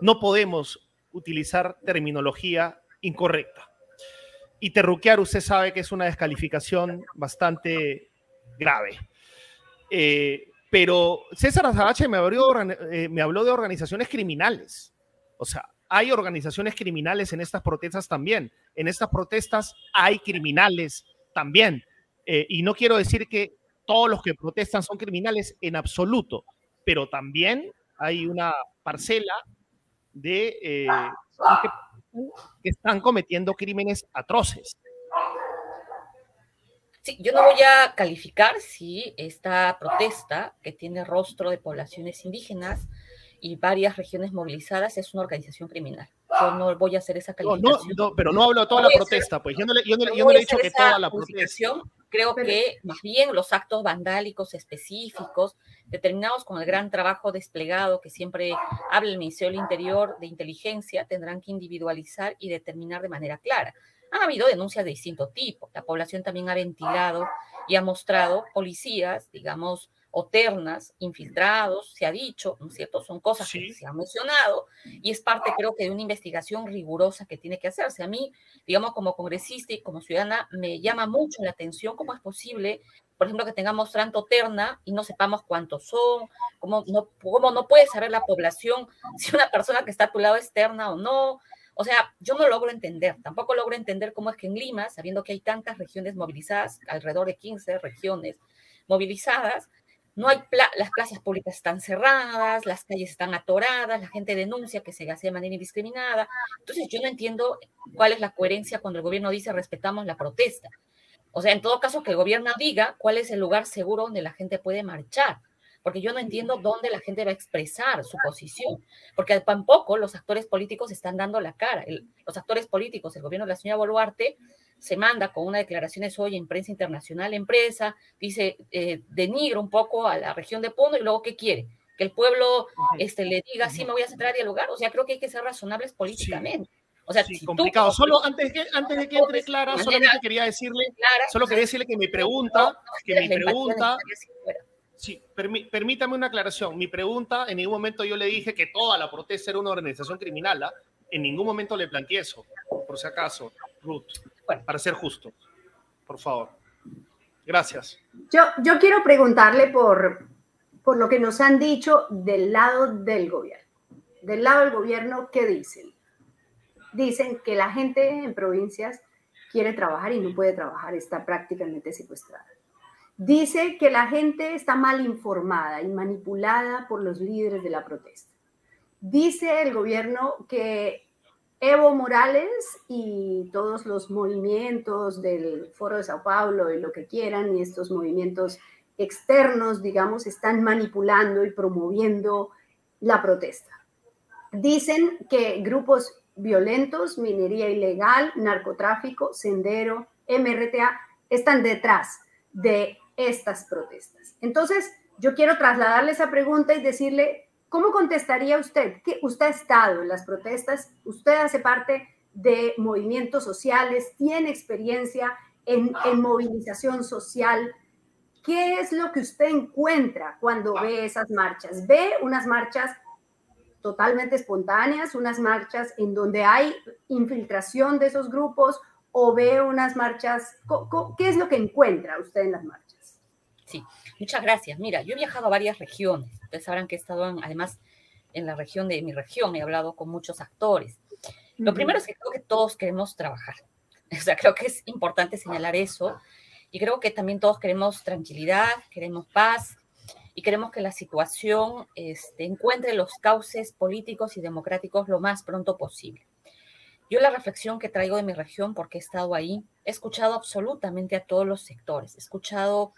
no podemos utilizar terminología incorrecta. Y terruquear, usted sabe que es una descalificación bastante grave. Eh, pero César Azabache me, eh, me habló de organizaciones criminales. O sea, hay organizaciones criminales en estas protestas también. En estas protestas hay criminales también. Eh, y no quiero decir que todos los que protestan son criminales en absoluto, pero también hay una parcela de eh, que están cometiendo crímenes atroces. Sí, yo no voy a calificar si esta protesta, que tiene rostro de poblaciones indígenas y varias regiones movilizadas, es una organización criminal. Yo no voy a hacer esa calificación. No, pero no hablo de toda la protesta, pues yo no le, yo no, yo no le he dicho que toda la protesta. Creo que más bien los actos vandálicos específicos, determinados con el gran trabajo desplegado que siempre habla el Ministerio del Interior de Inteligencia, tendrán que individualizar y determinar de manera clara han habido denuncias de distinto tipo. La población también ha ventilado y ha mostrado policías, digamos, o ternas, infiltrados, se ha dicho, ¿no es cierto? Son cosas que se han mencionado y es parte, creo que, de una investigación rigurosa que tiene que hacerse. A mí, digamos, como congresista y como ciudadana, me llama mucho la atención cómo es posible, por ejemplo, que tengamos tanto terna y no sepamos cuántos son, cómo no, cómo no puede saber la población si una persona que está a tu lado es terna o no, o sea, yo no logro entender, tampoco logro entender cómo es que en Lima, sabiendo que hay tantas regiones movilizadas, alrededor de 15 regiones movilizadas, no hay las plazas públicas están cerradas, las calles están atoradas, la gente denuncia que se hace de manera indiscriminada. Entonces yo no entiendo cuál es la coherencia cuando el gobierno dice respetamos la protesta. O sea, en todo caso que el gobierno diga cuál es el lugar seguro donde la gente puede marchar porque yo no entiendo dónde la gente va a expresar su posición, porque tampoco los actores políticos están dando la cara. los actores políticos, el gobierno de la señora Boluarte, se manda con una declaración hoy en prensa internacional, empresa, dice, eh, denigra un poco a la región de Puno y luego, ¿qué quiere? Que el pueblo este, le diga, sí, me voy a centrar a dialogar. O sea, creo que hay que ser razonables políticamente. O sea, sí, complicado. solo antes, que, antes de que entre Clara, solamente quería decirle, solo quería decirle que mi pregunta, que mi pregunta, Sí, permítame una aclaración. Mi pregunta, en ningún momento yo le dije que toda la protesta era una organización criminal. ¿ah? En ningún momento le planteé eso, por si acaso, Ruth, para ser justo. Por favor. Gracias. Yo, yo quiero preguntarle por, por lo que nos han dicho del lado del gobierno. Del lado del gobierno, ¿qué dicen? Dicen que la gente en provincias quiere trabajar y no puede trabajar, está prácticamente secuestrada. Dice que la gente está mal informada y manipulada por los líderes de la protesta. Dice el gobierno que Evo Morales y todos los movimientos del Foro de Sao Paulo y lo que quieran y estos movimientos externos, digamos, están manipulando y promoviendo la protesta. Dicen que grupos violentos, minería ilegal, narcotráfico, sendero, MRTA, están detrás de estas protestas. Entonces, yo quiero trasladarle esa pregunta y decirle, ¿cómo contestaría usted? Que usted ha estado en las protestas, usted hace parte de movimientos sociales, tiene experiencia en, en movilización social, ¿Qué es lo que usted encuentra cuando ve esas marchas? ¿Ve unas marchas totalmente espontáneas, unas marchas en donde hay infiltración de esos grupos o ve unas marchas? ¿Qué es lo que encuentra usted en las marchas? Sí, muchas gracias. Mira, yo he viajado a varias regiones. Ustedes sabrán que he estado además en la región de mi región, he hablado con muchos actores. Lo primero es que creo que todos queremos trabajar. O sea, creo que es importante señalar eso y creo que también todos queremos tranquilidad, queremos paz y queremos que la situación este, encuentre los cauces políticos y democráticos lo más pronto posible. Yo la reflexión que traigo de mi región, porque he estado ahí, he escuchado absolutamente a todos los sectores, he escuchado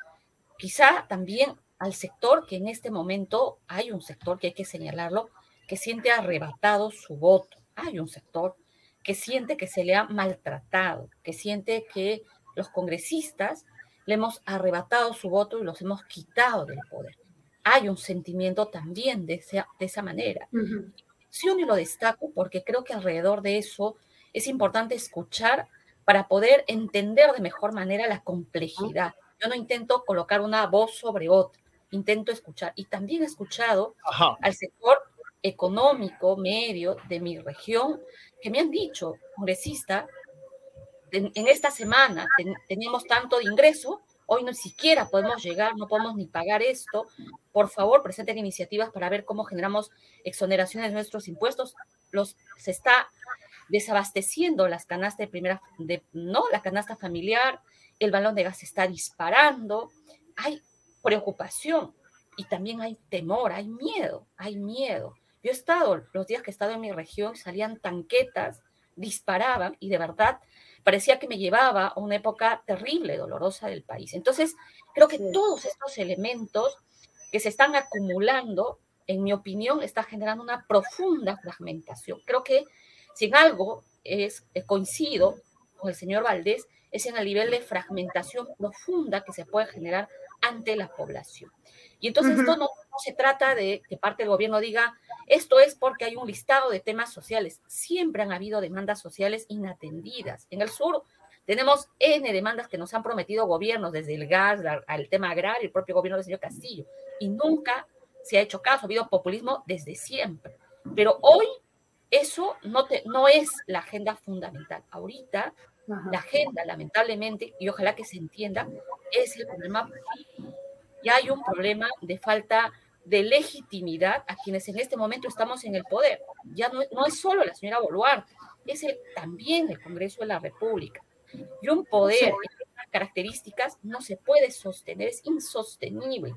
quizá también al sector que en este momento hay un sector que hay que señalarlo, que siente arrebatado su voto. Hay un sector que siente que se le ha maltratado, que siente que los congresistas le hemos arrebatado su voto y los hemos quitado del poder. Hay un sentimiento también de esa, de esa manera. Yo lo destaco porque creo que alrededor de eso es importante escuchar para poder entender de mejor manera la complejidad. Yo no intento colocar una voz sobre otra, intento escuchar. Y también he escuchado al sector económico medio de mi región que me han dicho, congresista, en, esta semana teníamos tanto de ingreso, hoy no siquiera podemos llegar, no podemos ni pagar esto. Por favor, presenten iniciativas para ver cómo generamos exoneraciones de nuestros impuestos. Los, se está desabasteciendo las canastas de primera, de, no, la canasta familiar, el balón de gas está disparando, hay preocupación y también hay temor, hay miedo, hay miedo. Yo he estado, los días que he estado en mi región, salían tanquetas, disparaban y de verdad parecía que me llevaba a una época terrible, dolorosa del país. Entonces, creo que todos estos elementos que se están acumulando, en mi opinión, está generando una profunda fragmentación. Creo que si en algo es, eh, coincido con el señor Valdés, es en el nivel de fragmentación profunda que se puede generar ante la población. Y entonces esto no, se trata de que parte del gobierno diga, esto es porque hay un listado de temas sociales. Siempre han habido demandas sociales inatendidas. En el sur tenemos N demandas que nos han prometido gobiernos, desde el gas al tema agrario, el propio gobierno del señor Castillo, y nunca se ha hecho caso, ha habido populismo desde siempre. Pero hoy eso no, te, no es la agenda fundamental. Ahorita la agenda, lamentablemente, y ojalá que se entienda, es el problema y hay un problema de falta de legitimidad a quienes en este momento estamos en el poder. Ya no, no es solo la señora Boluarte, es también el Congreso de la República. Y un poder con estas características no se puede sostener, es insostenible.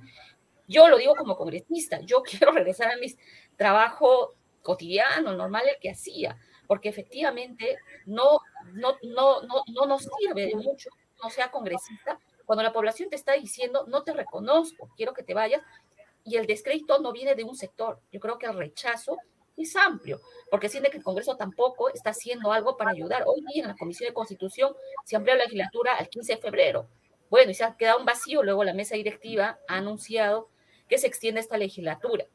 Yo lo digo como congresista, yo quiero regresar a mi trabajo cotidiano, normal, el que hacía, porque efectivamente no, no, no, no, no nos sirve de mucho no sea congresista cuando la población te está diciendo, no te reconozco, quiero que te vayas, y el descrédito no viene de un sector. Yo creo que el rechazo es amplio, porque siente que el Congreso tampoco está haciendo algo para ayudar. Hoy día en la Comisión de Constitución se amplió la legislatura al 15 de febrero. Bueno, y se ha quedado un vacío, luego la mesa directiva ha anunciado que se extiende esta legislatura.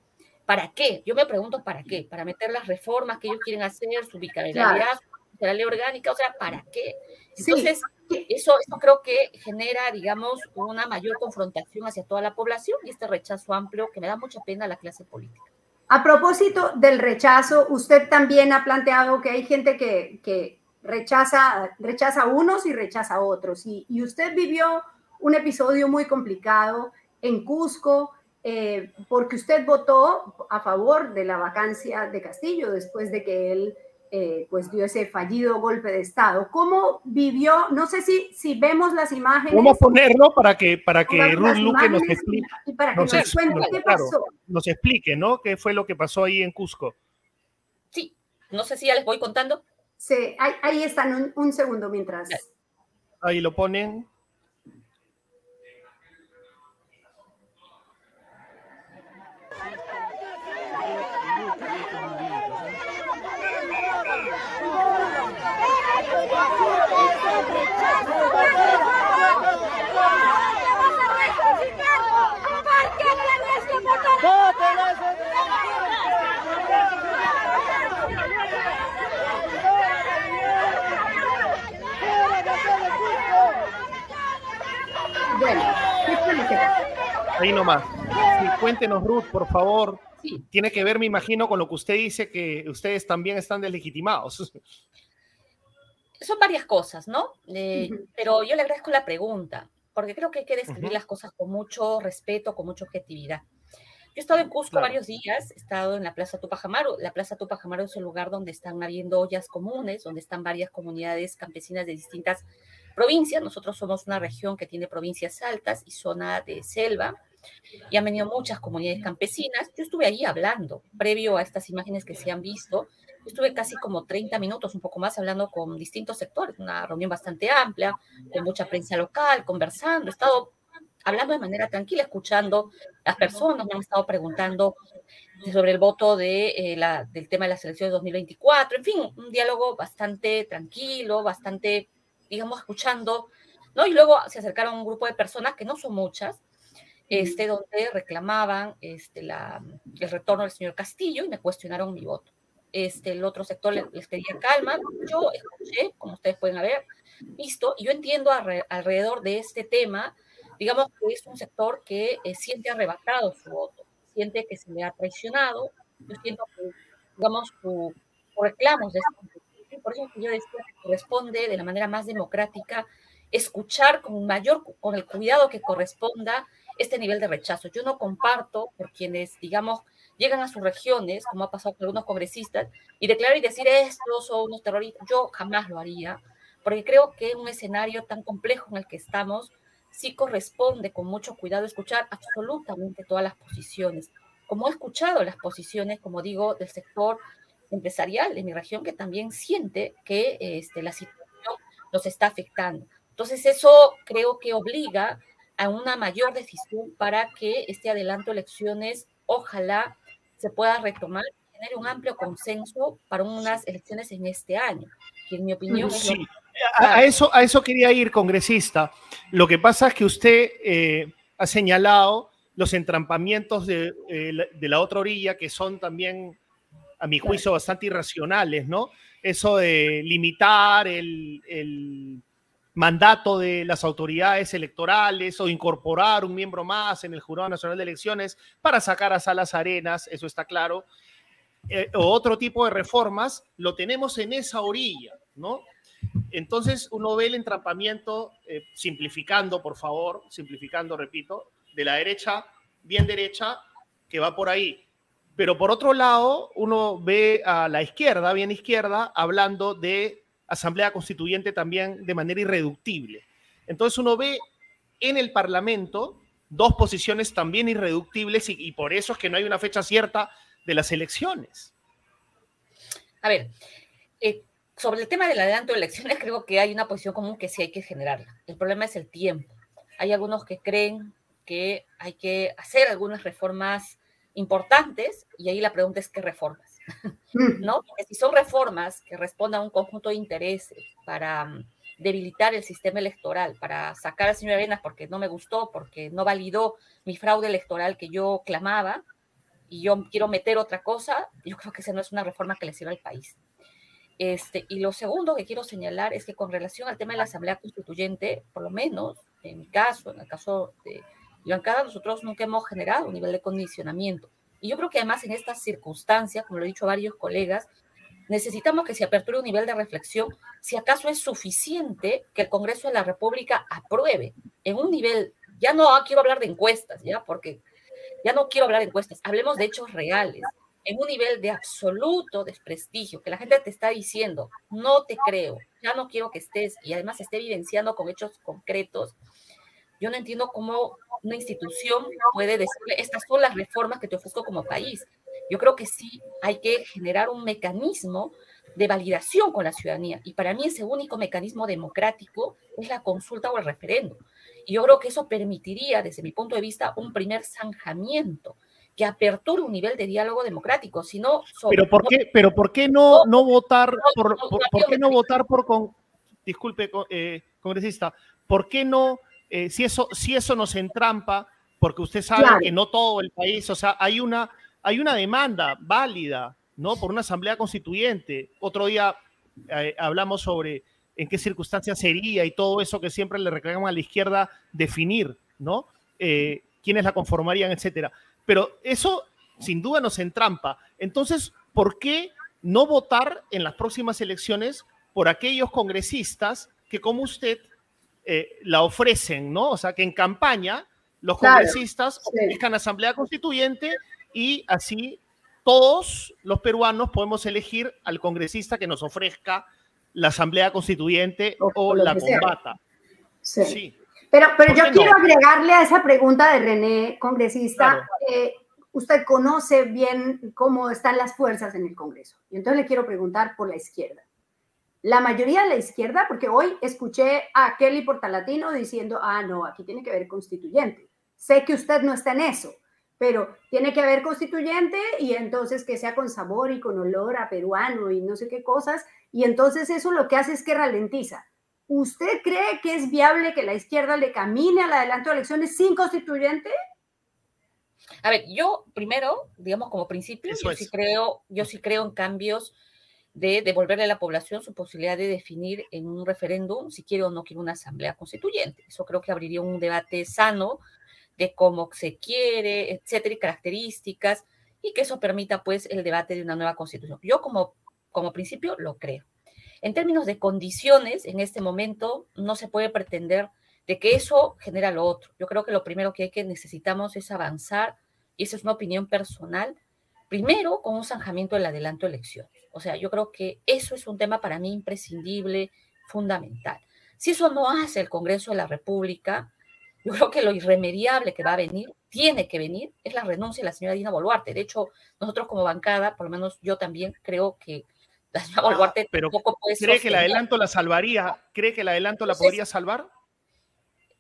¿Para qué? Yo me pregunto, ¿para qué? ¿Para meter las reformas que ellos quieren hacer, su bicameralidad, la ley orgánica? O sea, ¿para qué? Entonces, eso, eso creo que genera, digamos, una mayor confrontación hacia toda la población y este rechazo amplio que me da mucha pena a la clase política. A propósito del rechazo, usted también ha planteado que hay gente que, que rechaza, rechaza a unos y rechaza a otros. Y, y, usted vivió un episodio muy complicado en Cusco eh, porque usted votó a favor de la vacancia de Castillo después de que él eh, pues dio ese fallido golpe de Estado. ¿Cómo vivió? No sé si, si vemos las imágenes. Vamos a ponerlo para que, para que Ruth Luque nos explique. Y para que nos, cuente qué pasó. Nos explique, ¿no? ¿Qué fue lo que pasó ahí en Cusco? Sí, no sé si ya les voy contando. Sí, ahí, están, un, segundo mientras. Ahí lo ponen. Bueno, Ahí nomás. cuéntenos, Ruth, por favor. Tiene que ver, me imagino, con lo que usted dice, que ustedes también están deslegitimados. Son varias cosas, ¿no? Eh, pero yo le agradezco la pregunta, porque creo que hay que describir las cosas con mucho respeto, con mucha objetividad. Yo he estado en Cusco varios días, he estado en la Plaza Tupac Amaru. La Plaza Tupac Amaru es un lugar donde están habiendo ollas comunes, donde están varias comunidades campesinas de distintas provincias. Nosotros somos una región que tiene provincias altas y zona de selva. Y han venido muchas comunidades campesinas. Yo estuve allí hablando, previo a estas imágenes que se han visto. estuve casi como 30 minutos, un poco más, hablando con distintos sectores. Una reunión bastante amplia, con mucha prensa local, conversando. He estado hablando de manera tranquila, escuchando las personas, me han estado preguntando sobre el voto de, eh, la, del tema de las elecciones de 2024, en fin, un diálogo bastante tranquilo, bastante digamos, escuchando, ¿no? Y luego se acercaron un grupo de personas, que no son muchas, este, donde reclamaban este, la, el retorno del señor Castillo y me cuestionaron mi voto. Este, el otro sector les, pedía calma. Yo escuché, como ustedes pueden haber visto, y yo entiendo alrededor de este tema, digamos que es un sector que eh, siente arrebatado su voto, siente que se le ha traicionado. Yo siento que, digamos, sus reclamos de este por eso yo decía que corresponde de la manera más democrática escuchar con mayor, con el cuidado que corresponda este nivel de rechazo. Yo no comparto por quienes, digamos, llegan a sus regiones, como ha pasado con algunos congresistas, y declarar y decir estos son unos terroristas. Yo jamás lo haría, porque creo que en un escenario tan complejo en el que estamos, sí corresponde con mucho cuidado escuchar absolutamente todas las posiciones. Como he escuchado las posiciones, como digo, del sector empresarial en mi región que también siente que este, la situación nos está afectando. Entonces, eso creo que obliga a una mayor decisión para que este adelanto de elecciones, ojalá se pueda retomar y tener un amplio consenso para unas elecciones en este año, que en mi opinión sí. a, eso, a eso quería ir, congresista. Lo que pasa es que usted eh, ha señalado los entrampamientos de, eh, de la otra orilla, que son también a mi juicio, bastante irracionales, ¿no? Eso de limitar el, mandato de las autoridades electorales o incorporar un miembro más en el Jurado Nacional de Elecciones para sacar a Salas Arenas, eso está claro. Eh, o otro tipo de reformas, lo tenemos en esa orilla, ¿no? Entonces uno ve el entrampamiento, eh, simplificando, por favor, simplificando, repito, de la derecha, bien derecha, que va por ahí. Pero por otro lado, uno ve a la izquierda, bien izquierda, hablando de asamblea constituyente también de manera irreductible. Entonces uno ve en el Parlamento dos posiciones también irreductibles y, por eso es que no hay una fecha cierta de las elecciones. A ver, eh, sobre el tema del adelanto de elecciones, creo que hay una posición común que sí hay que generarla. El problema es el tiempo. Hay algunos que creen que hay que hacer algunas reformas importantes, y ahí la pregunta es qué reformas, ¿no? si son reformas que respondan a un conjunto de intereses para mm, debilitar el sistema electoral, para sacar al señor Arenas porque no me gustó, porque no validó mi fraude electoral que yo clamaba, y yo quiero meter otra cosa, yo creo que esa no es una reforma que le sirva al país. Este, y lo segundo que quiero señalar es que con relación al tema de la Asamblea Constituyente, por lo menos en mi caso, en el caso de y cada nosotros nunca hemos generado un nivel de condicionamiento. Y yo creo que además en estas circunstancias, como lo he dicho varios colegas, necesitamos que se aperture un nivel de reflexión si acaso es suficiente que el Congreso de la República apruebe en un nivel, ya no quiero hablar de encuestas, ya, porque Ya no quiero hablar de encuestas, hablemos de hechos reales, en un nivel de absoluto desprestigio, que la gente te está diciendo, no te creo, ya no quiero que estés, y además esté evidenciando con hechos concretos, yo no entiendo cómo una institución puede decirle, estas son las reformas que te ofrezco como país. Yo creo que sí hay que generar un mecanismo de validación con la ciudadanía. Y para mí ese único mecanismo democrático es la consulta o el referéndum. Y yo creo que eso permitiría, desde mi punto de vista, un primer zanjamiento que aperture un nivel de diálogo democrático, sino pero por qué, pero por qué no, no votar por, por, qué no votar por con, disculpe eh, congresista, por qué no eh, si eso si eso nos entrampa porque usted sabe que no todo el país, o sea, hay una hay una demanda válida, ¿no? Por una asamblea constituyente. Otro día eh, hablamos sobre en qué circunstancias sería y todo eso que siempre le reclaman a la izquierda definir, ¿no? quiénes la conformarían, etcétera. Pero eso sin duda nos entrampa. Entonces, ¿por qué no votar en las próximas elecciones por aquellos congresistas que como usted eh, la ofrecen, ¿no? O sea, que en campaña los congresistas ofrezcan asamblea constituyente y así todos los peruanos podemos elegir al congresista que nos ofrezca la asamblea constituyente o, la combata. Sí. Pero, pero yo quiero agregarle a esa pregunta de René, congresista, usted conoce bien cómo están las fuerzas en el Congreso. Y entonces le quiero preguntar por la izquierda. La mayoría de la izquierda, porque hoy escuché a Kelly Portalatino diciendo, ah, no, aquí tiene que haber constituyente. Sé que usted no está en eso, pero tiene que haber constituyente y entonces que sea con sabor y con olor a peruano y no sé qué cosas. Y entonces eso lo que hace es que ralentiza. ¿Usted cree que es viable que la izquierda le camine al adelanto de elecciones sin constituyente? A ver, yo primero, digamos como principio, yo sí, creo, yo sí creo en cambios de devolverle a la población su posibilidad de definir en un referéndum si quiere o no quiere una asamblea constituyente. Eso creo que abriría un debate sano de cómo se quiere, etcétera, y características, y que eso permita pues el debate de una nueva constitución. Yo como, como principio lo creo. En términos de condiciones, en este momento no se puede pretender de que eso genera lo otro. Yo creo que lo primero que hay que necesitamos es avanzar, y esa es una opinión personal, primero con un zanjamiento del adelanto de elecciones. O sea, yo creo que eso es un tema para mí imprescindible, fundamental. Si eso no hace el Congreso de la República, yo creo que lo irremediable que va a venir, tiene que venir, es la renuncia de la señora Dina Boluarte. De hecho, nosotros como bancada, por lo menos yo también creo que Ah, pero ¿Cree que el adelanto la salvaría? ¿Cree que el adelanto la podría salvar?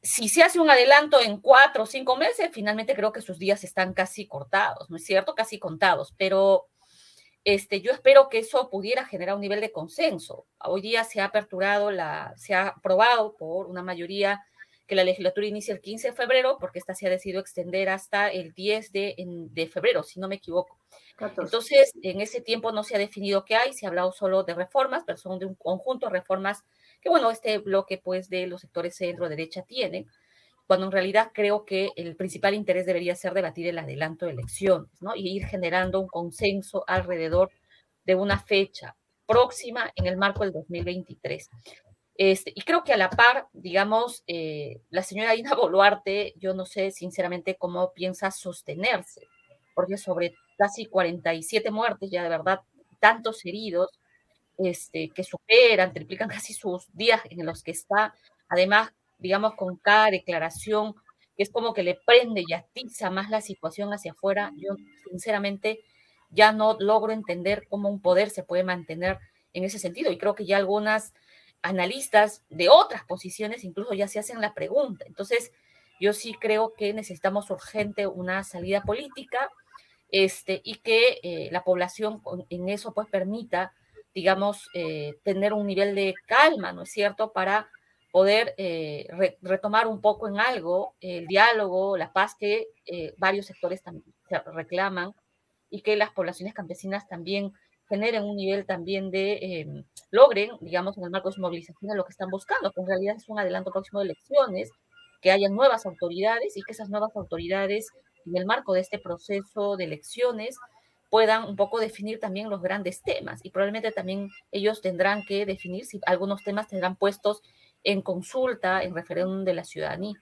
Si se hace un adelanto en cuatro o cinco meses, finalmente creo que sus días están casi cortados, ¿no es cierto? Casi contados, pero este, yo espero que eso pudiera generar un nivel de consenso. Hoy día se ha aperturado, la, se ha aprobado por una mayoría que la legislatura inicie el 15 de febrero, porque esta se ha decidido extender hasta el 10 de, de febrero, si no me equivoco. Entonces, en ese tiempo no se ha definido qué hay, se ha hablado solo de reformas, pero son de un conjunto de reformas que, bueno, este bloque pues de los sectores centro-derecha tiene, cuando en realidad creo que el principal interés debería ser debatir el adelanto de elecciones, ¿no? Y ir generando un consenso alrededor de una fecha próxima en el marco del 2023. Este, y creo que a la par, digamos, eh, la señora Ina Boluarte, yo no sé sinceramente cómo piensa sostenerse, porque sobre casi 47 muertes, ya de verdad, tantos heridos, este, que superan, triplican casi sus días en los que está, además, digamos, con cada declaración, que es como que le prende y atiza más la situación hacia afuera, yo sinceramente ya no logro entender cómo un poder se puede mantener en ese sentido, y creo que ya algunas analistas de otras posiciones incluso ya se hacen la pregunta. Entonces, yo sí creo que necesitamos urgente una salida política este, y que eh, la población en eso pues permita, digamos, eh, tener un nivel de calma, ¿no es cierto?, para poder eh, retomar un poco en algo el diálogo, la paz que varios sectores también reclaman y que las poblaciones campesinas también generen un nivel también de, em, logren, digamos, en el marco de su movilización, lo que están buscando, que en realidad es un adelanto próximo de elecciones, que haya nuevas autoridades y que esas nuevas autoridades, en el marco de este proceso de elecciones, puedan un poco definir también los grandes temas y probablemente también ellos tendrán que definir si algunos temas tendrán puestos en consulta, en referéndum de la ciudadanía.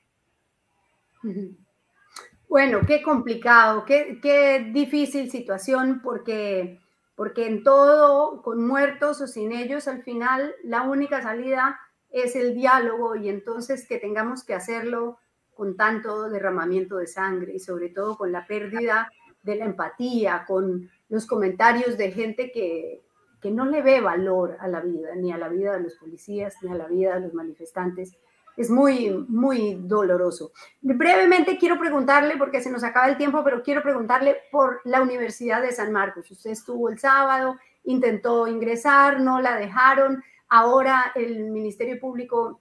Bueno, qué complicado, qué, qué difícil situación porque, porque en todo, con muertos o sin ellos, al final la única salida es el diálogo y entonces que tengamos que hacerlo con tanto derramamiento de sangre y sobre todo con la pérdida de la empatía, con los comentarios de gente que, que no le ve valor a la vida, ni a la vida de los policías, ni a la vida de los manifestantes. Es muy, muy doloroso. Brevemente quiero preguntarle, porque se nos acaba el tiempo, pero quiero preguntarle por la Universidad de San Marcos. Usted estuvo el sábado, intentó ingresar, no la dejaron. Ahora el Ministerio Público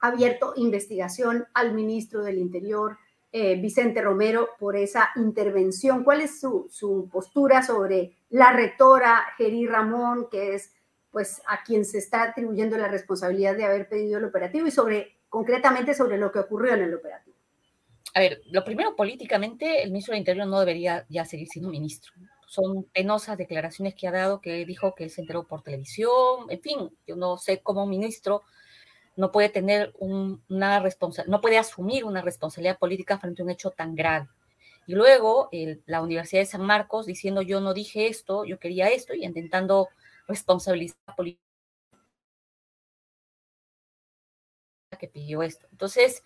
ha abierto investigación al ministro del Interior, eh, Vicente Romero, por esa intervención. ¿Cuál es su, su postura sobre la rectora Geri Ramón, que es pues a quien se está atribuyendo la responsabilidad de haber pedido el operativo y sobre concretamente sobre lo que ocurrió en el operativo. A ver, lo primero políticamente, el ministro del Interior no debería ya seguir siendo ministro. Son penosas declaraciones que ha dado, que dijo que él se enteró por televisión, en fin, yo no sé cómo ministro no puede tener una responsabilidad, no puede asumir una responsabilidad política frente a un hecho tan grave. Y luego la Universidad de San Marcos diciendo yo no dije esto, yo quería esto, y intentando responsabilizar política que pidió esto. Entonces,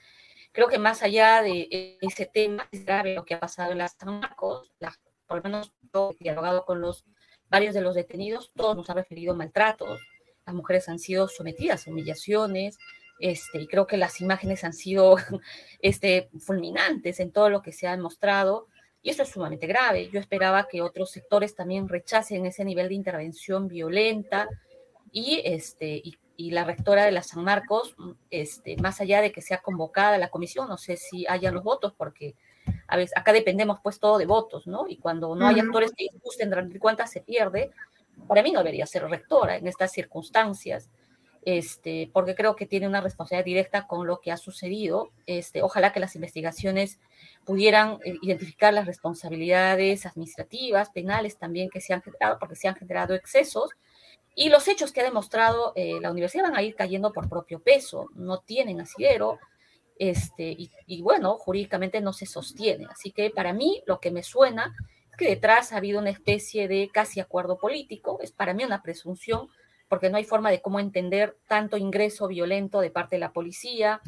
creo que más allá de ese tema, es grave lo que ha pasado en las San Marcos, por lo menos yo he dialogado con los varios de los detenidos, todos nos han referido maltratos, las mujeres han sido sometidas a humillaciones, este, y creo que las imágenes han sido este, fulminantes en todo lo que se ha mostrado, y eso es sumamente grave. Yo esperaba que otros sectores también rechacen ese nivel de intervención violenta y, este, y, la rectora de la San Marcos, este, más allá de que sea convocada la comisión, no sé si haya los votos, porque a veces acá dependemos pues todo de votos, ¿no? Y cuando no hay actores que disgusten, de cuentas se pierde. Para mí no debería ser rectora en estas circunstancias este, porque creo que tiene una responsabilidad directa con lo que ha sucedido. Este, ojalá que las investigaciones pudieran eh, identificar las responsabilidades administrativas, penales también que se han generado, porque se han generado excesos. Y los hechos que ha demostrado eh, la universidad van a ir cayendo por propio peso, no tienen asidero, este, y, y, bueno, jurídicamente no se sostiene. Así que para mí lo que me suena es que detrás ha habido una especie de casi acuerdo político, es para mí una presunción porque no hay forma de cómo entender tanto ingreso violento de parte de la policía.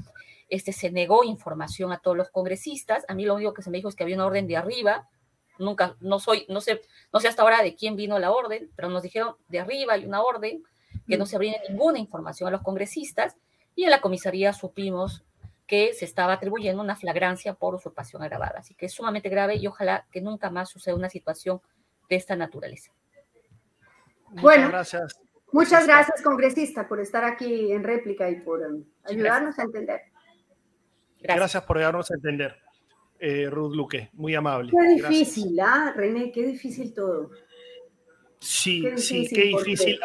Este, se negó información a todos los congresistas. A mí lo único que se me dijo es que había una orden de arriba. Nunca, no soy, no sé, no sé hasta ahora de quién vino la orden, pero nos dijeron de arriba hay una orden que no se abría ninguna información a los congresistas y en la comisaría supimos que se estaba atribuyendo una flagrancia por usurpación agravada. Así que es sumamente grave y ojalá que nunca más suceda una situación de esta naturaleza. Bueno, gracias. Muchas gracias, congresista, por estar aquí en réplica y por um, ayudarnos a entender. Gracias. por ayudarnos a entender, eh, Ruth Luque, muy amable. Qué difícil, ¿ah, René? Qué difícil todo. Sí, sí, qué difícil.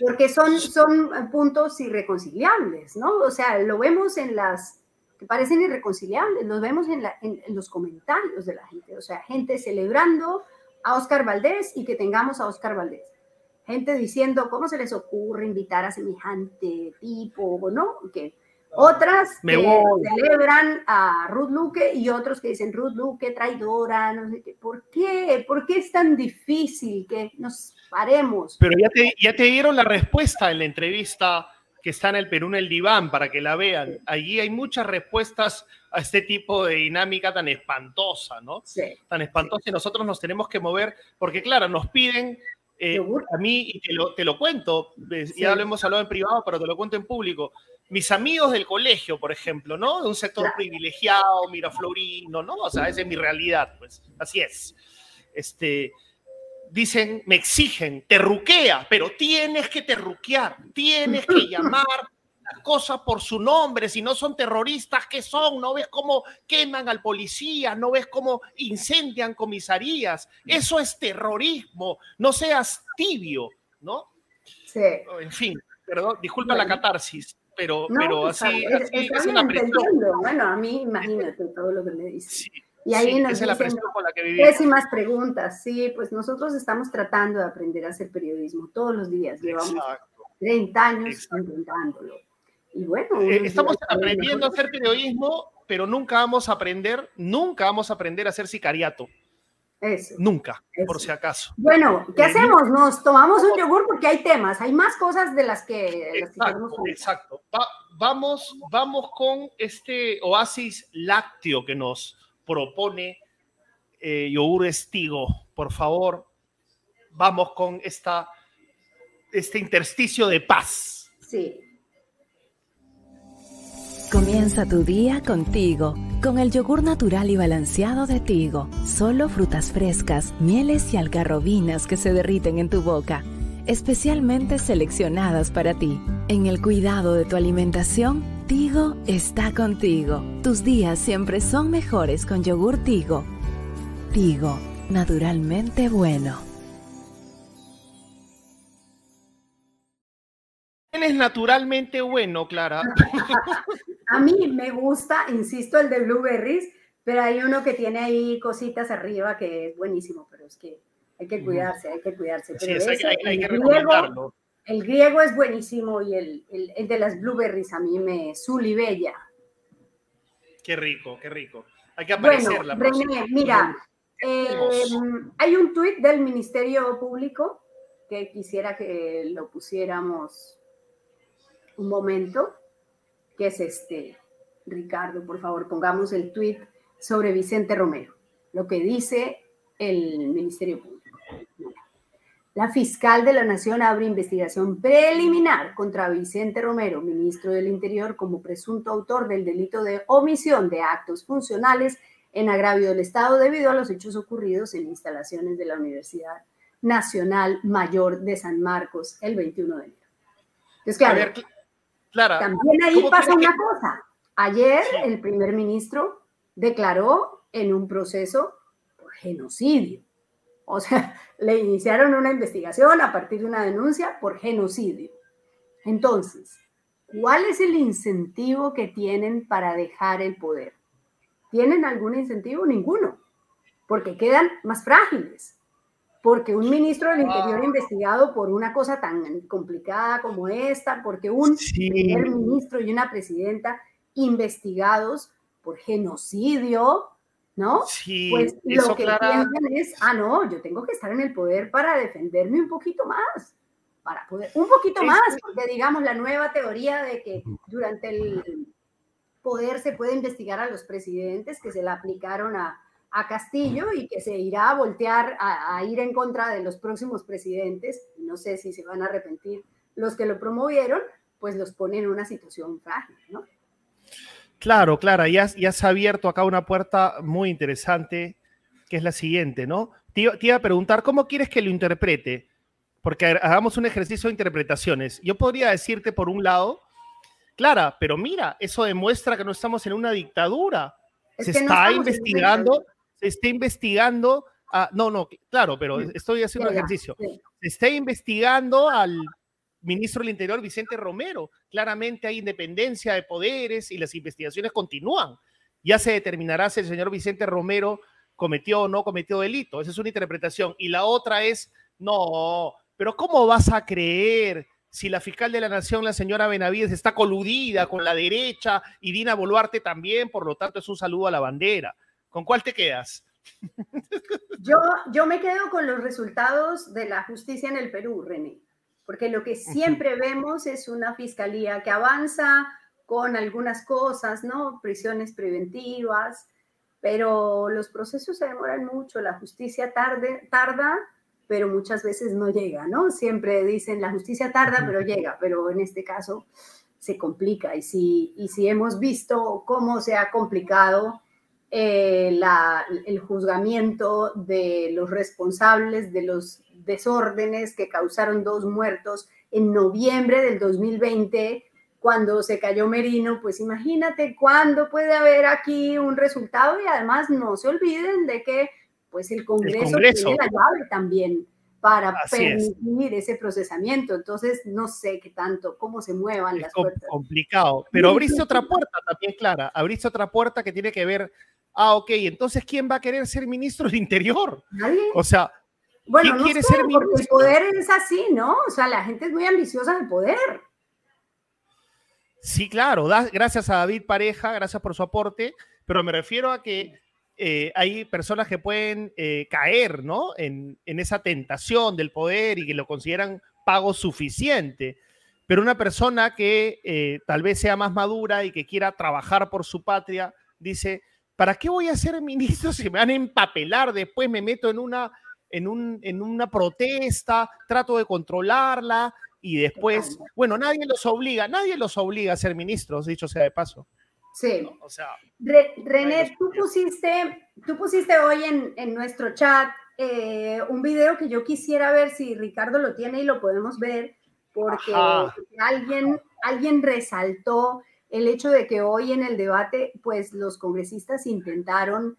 Porque, ah. son, son puntos irreconciliables, ¿no? O sea, lo vemos en las que parecen irreconciliables, los vemos en, en los comentarios de la gente, o sea, gente celebrando a Oscar Valdés y que tengamos a Oscar Valdés gente diciendo, ¿cómo se les ocurre invitar a semejante tipo? ¿No? Que otras que celebran a Ruth Luque y otros que dicen Ruth Luque traidora, no sé qué. ¿Por qué? ¿Por qué es tan difícil que nos paremos? Pero ya te, ya te dieron la respuesta en la entrevista que está en el Perú en el diván para que la vean. Allí hay muchas respuestas a este tipo de dinámica tan espantosa, ¿no? Sí, tan espantosa y nosotros nos tenemos que mover porque, claro, nos piden eh, a mí, y te lo, te lo cuento, ya lo hemos hablado en privado, pero te lo cuento en público. Mis amigos del colegio, por ejemplo, ¿no? De un sector privilegiado, miraflorino, ¿no? O sea, esa es mi realidad, pues, así es. Este, dicen, me exigen, terruquea, pero tienes que terruquear, tienes que llamar las cosas por su nombre, si no son terroristas, ¿qué son? ¿No ves cómo queman al policía? ¿No ves cómo incendian comisarías? Eso es terrorismo, no seas tibio, ¿no? Sí. En fin, perdón, disculpa la catarsis, pero, pero pues, así, es, una presión. Bueno, a mí imagínate todo lo que me dice. Y ahí nos dicen pésimas preguntas. Sí, pues nosotros estamos tratando de aprender a hacer periodismo todos los días. Llevamos 30 años intentándolo Y bueno. Eh, estamos aprendiendo a hacer periodismo, pero nunca vamos a aprender, nunca vamos a aprender a hacer sicariato. Eso. Nunca, por si acaso. Bueno, ¿qué eh, hacemos? Nos tomamos un yogur porque hay temas, hay más cosas de las que... Exacto, exacto. vamos, vamos con este oasis lácteo que nos propone eh, yogur estigo. Por favor, vamos con esta, este intersticio de paz. Sí. Comienza tu día contigo, con el yogur natural y balanceado de Tigo. Solo frutas frescas, mieles y algarrobinas que se derriten en tu boca, especialmente seleccionadas para ti. En el cuidado de tu alimentación, Tigo está contigo. Tus días siempre son mejores con yogur Tigo. Tigo, naturalmente bueno. es naturalmente bueno, Clara? A mí me gusta, insisto, el de blueberries, pero hay uno que tiene ahí cositas arriba que es buenísimo, pero es que hay que cuidarse, hay que cuidarse. Sí, hay, que el, griego, el griego es buenísimo y el, el, de las blueberries a mí me bella. Qué rico, qué rico. Hay que aparecer bueno, René, mira, em, hay un tuit del Ministerio Público que quisiera que lo pusiéramos un momento, que es este, Ricardo, por favor, pongamos el tuit sobre Vicente Romero, lo que dice el Ministerio Público. La fiscal de la Nación abre investigación preliminar contra Vicente Romero, ministro del Interior, como presunto autor del delito de omisión de actos funcionales en agravio del Estado debido a los hechos ocurridos en instalaciones de la Universidad Nacional Mayor de San Marcos el 21 de enero. Entonces, claro, también ahí pasa una cosa. Ayer el primer ministro declaró en un proceso por genocidio. O sea, le iniciaron una investigación a partir de una denuncia por genocidio. Entonces, ¿cuál es el incentivo que tienen para dejar el poder? ¿Tienen algún incentivo? Ninguno, porque quedan más frágiles porque un ministro del Interior investigado por una cosa tan complicada como esta, porque un primer ministro y una presidenta investigados por genocidio, ¿no? Sí, pues lo que piensan es, ah, no, yo tengo que estar en el poder para defenderme un poquito más, para poder, un poquito más, porque digamos la nueva teoría de que durante el poder se puede investigar a los presidentes que se la aplicaron a, a Castillo y que se irá a voltear a, ir en contra de los próximos presidentes, no sé si se van a arrepentir los que lo promovieron, pues los pone en una situación frágil, ¿no? Claro, claro, ya, ya se ha abierto acá una puerta muy interesante, que es la siguiente, ¿no? Te, te iba a preguntar, ¿cómo quieres que lo interprete? Porque hagamos un ejercicio de interpretaciones. Yo podría decirte, por un lado, Clara, pero mira, eso demuestra que no estamos en una dictadura. se está investigando, se está investigando, no, no, claro, pero estoy haciendo un ejercicio. Se está investigando al ministro del Interior, Vicente Romero. Claramente hay independencia de poderes y las investigaciones continúan. Ya se determinará si el señor Vicente Romero cometió o no cometió delito. Esa es una interpretación. Y la otra es, no, pero ¿cómo vas a creer si la fiscal de la Nación, la señora Benavides, está coludida con la derecha y Dina Boluarte también? Por lo tanto, es un saludo a la bandera. ¿Con cuál te quedas? Yo, yo me quedo con los resultados de la justicia en el Perú, René, porque lo que siempre vemos es una fiscalía que avanza con algunas cosas, ¿no? Prisiones preventivas, pero los procesos se demoran mucho, la justicia tarde, tarda, pero muchas veces no llega, ¿no? Siempre dicen la justicia tarda, pero llega, pero en este caso se complica. Y si, y si hemos visto cómo se ha complicado eh, el juzgamiento de los responsables de los desórdenes que causaron dos muertos en noviembre del 2020, cuando se cayó Merino, pues imagínate cuándo puede haber aquí un resultado y además no se olviden de que pues el Congreso, tiene la llave también para permitir ese procesamiento. Entonces, no sé qué tanto, cómo se muevan las puertas. Complicado, pero abriste otra puerta también, Clara, abriste otra puerta que tiene que ver Ah, ok, entonces ¿quién va a querer ser ministro del Interior? Nadie. O sea, ¿quién quiere ser ministro? el poder es así, ¿no? O sea, la gente es muy ambiciosa de poder. Sí, claro, gracias a David Pareja, gracias por su aporte, pero me refiero a que eh, hay personas que pueden eh, caer ¿no? En, esa tentación del poder y que lo consideran pago suficiente. Pero una persona que eh, tal vez sea más madura y que quiera trabajar por su patria, dice, ¿para qué voy a ser ministro si me van a empapelar? Después me meto en una, en, un, en una protesta, trato de controlarla y después, bueno, nadie los obliga, nadie los obliga a ser ministros, dicho sea de paso. Sí. O sea, René, tú pusiste, tú pusiste hoy en, nuestro chat eh, un video que yo quisiera ver si Ricardo lo tiene y lo podemos ver, porque alguien, alguien resaltó el hecho de que hoy en el debate, pues los congresistas intentaron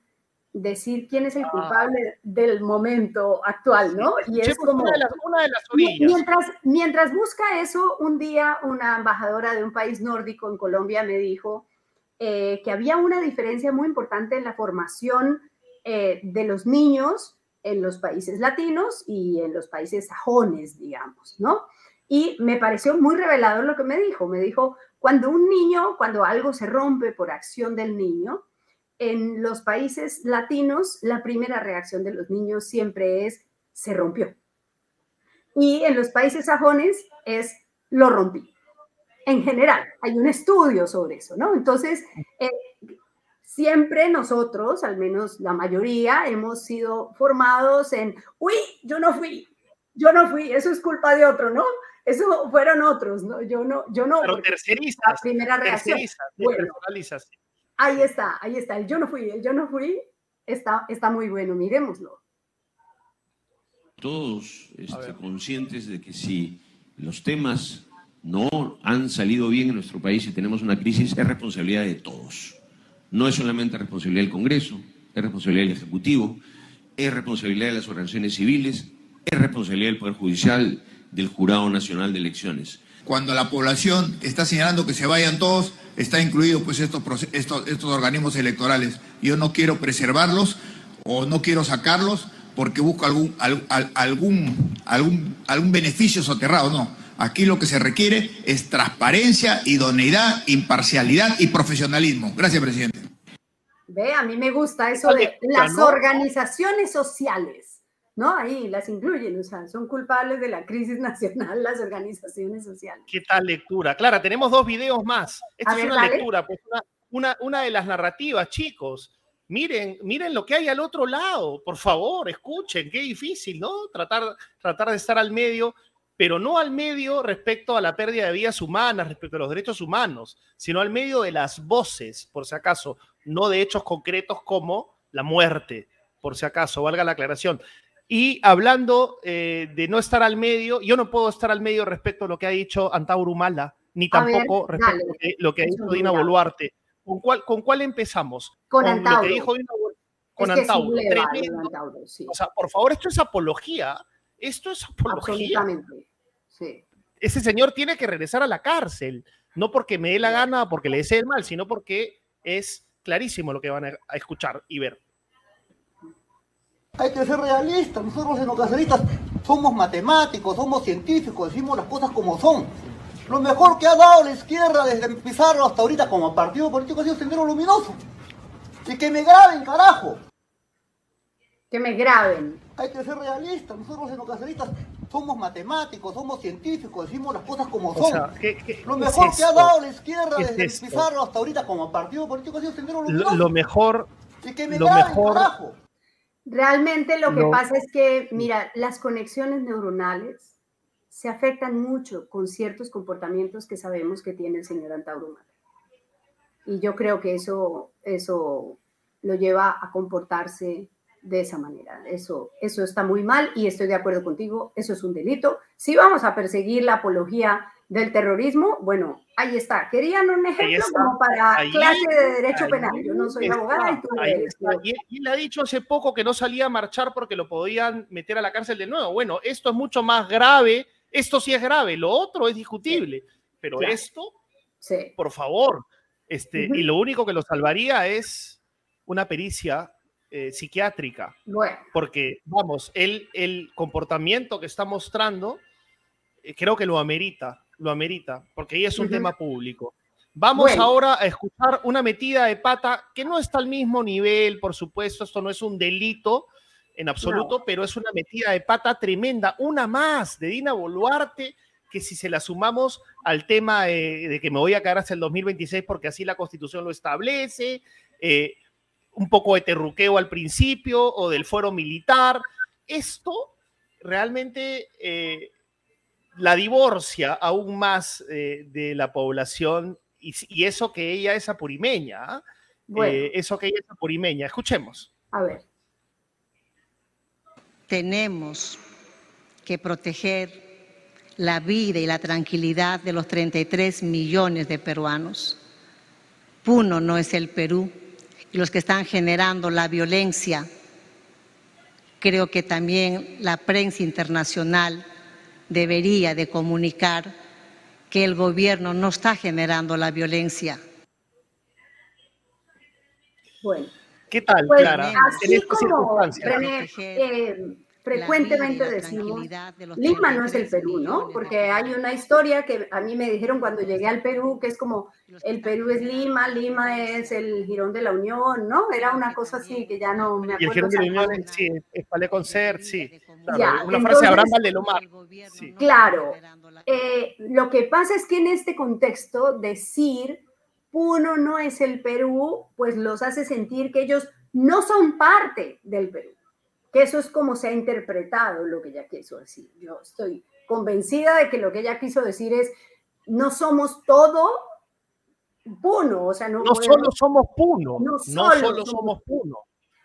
decir quién es el ah. culpable del momento actual, ¿no? Y es como una de las, Mientras, mientras busca eso, un día una embajadora de un país nórdico en Colombia me dijo eh, que había una diferencia muy importante en la formación eh, de los niños en los países latinos y en los países sajones, digamos, ¿no? Y me pareció muy revelador lo que me dijo. Me dijo, cuando un niño, cuando algo se rompe por acción del niño, en los países latinos la primera reacción de los niños siempre es, se rompió. Y en los países sajones es, lo rompí en general. Hay un estudio sobre eso, ¿no? Entonces, eh, siempre nosotros, al menos la mayoría, hemos sido formados en, uy, yo no fui, yo no fui, eso es culpa de otro, ¿no? Eso fueron otros, ¿no? Yo no, yo no. Pero terceristas. La primera reacción. Bueno, ahí está, ahí está. El yo no fui, el yo no fui está, está muy bueno, miremoslo. Todos este, conscientes de que si los temas no han salido bien en nuestro país y tenemos una crisis, es responsabilidad de todos. No es solamente responsabilidad del Congreso, es responsabilidad del Ejecutivo, es responsabilidad de las organizaciones civiles, es responsabilidad del Poder Judicial, del Jurado Nacional de Elecciones. Cuando la población está señalando que se vayan todos, está incluido pues estos, estos, estos organismos electorales. Yo no quiero preservarlos o no quiero sacarlos porque busco algún, algún, algún, algún beneficio soterrado, no Aquí lo que se requiere es transparencia, idoneidad, imparcialidad y profesionalismo. Gracias, presidente. Ve, a mí me gusta eso de las organizaciones sociales, ¿no? Ahí las incluyen, o sea, son culpables de la crisis nacional las organizaciones sociales. ¿Qué tal lectura? Clara, tenemos dos videos más. Esta es una lectura, pues una, una, de las narrativas, chicos. Miren, miren lo que hay al otro lado, por favor, escuchen, qué difícil, ¿no? Tratar, tratar de estar al medio pero no al medio respecto a la pérdida de vidas humanas, respecto a los derechos humanos, sino al medio de las voces, por si acaso, no de hechos concretos como la muerte, por si acaso, valga la aclaración. Y hablando eh, de no estar al medio, yo no puedo estar al medio respecto a lo que ha dicho Antauro Mala, ni tampoco respecto a lo que, ha dicho Dina Boluarte. ¿Con cuál, ¿Con cuál empezamos? Con, Antauro. Lo que dijo Dina Con Antauro. O sea, por favor, esto es apología esto es apología. Absolutamente. Sí. Ese señor tiene que regresar a la cárcel, no porque me dé la gana o porque le desee el mal, sino porque es clarísimo lo que van a escuchar y ver. Hay que ser realistas. Nosotros en ocasionistas somos matemáticos, somos científicos, decimos las cosas como son. Lo mejor que ha dado la izquierda desde Pizarro hasta ahorita como partido político ha sido Sendero Luminoso. Y que me graben, carajo. Que me graben hay que ser realistas. Nosotros en ocasionistas somos matemáticos, somos científicos, decimos las cosas como son. lo mejor que ha dado la izquierda desde Pizarro hasta ahorita como partido político ha sido tener lo, lo mejor. Y que me lo mejor. Realmente lo que pasa es que, mira, las conexiones neuronales se afectan mucho con ciertos comportamientos que sabemos que tiene el señor Antauro Y yo creo que eso, eso lo lleva a comportarse de esa manera. Eso, eso está muy mal y estoy de acuerdo contigo, eso es un delito. Si vamos a perseguir la apología del terrorismo, bueno, ahí está. Querían un ejemplo como para clase de derecho penal. Yo no soy abogada y tú eres. Y, y le ha dicho hace poco que no salía a marchar porque lo podían meter a la cárcel de nuevo. Bueno, esto es mucho más grave. Esto sí es grave, lo otro es discutible. Pero esto, sí. por favor, este, y lo único que lo salvaría es una pericia eh, psiquiátrica. Porque, vamos, el, el comportamiento que está mostrando, eh, creo que lo amerita, lo amerita, porque ahí es un tema público. Vamos ahora a escuchar una metida de pata que no está al mismo nivel, por supuesto, esto no es un delito en absoluto, pero es una metida de pata tremenda, una más de Dina Boluarte, que si se la sumamos al tema de, que me voy a quedar hasta el 2026 porque así la constitución lo establece, eh, un poco de terruqueo al principio o del fuero militar, esto realmente eh, la divorcia aún más eh, de la población y, eso que ella es apurimeña, ¿ah? eso que ella es apurimeña. Escuchemos. A ver. Tenemos que proteger la vida y la tranquilidad de los 33 millones de peruanos. Puno no es el Perú y los que están generando la violencia. Creo que también la prensa internacional debería de comunicar que el gobierno no está generando la violencia. Bueno. ¿Qué tal, pues, Clara? Así como, René, frecuentemente decimos, Lima no es el Perú, ¿no? Porque hay una historia que a mí me dijeron cuando llegué al Perú, que es como, el Perú es Lima, Lima es el Girón de la Unión, ¿no? Era una cosa así que ya no me acuerdo. Y el Girón de la Unión, sí, es Palais Concert, sí. una frase de Abraham Valdelomar. Sí. Claro. Eh, lo que pasa es que en este contexto, decir Puno no es el Perú, pues los hace sentir que ellos no son parte del Perú que eso es como se ha interpretado lo que ella quiso decir. Yo estoy convencida de que lo que ella quiso decir es, no somos todo Puno, o sea, no, no solo somos Puno, no solo, somos, Puno.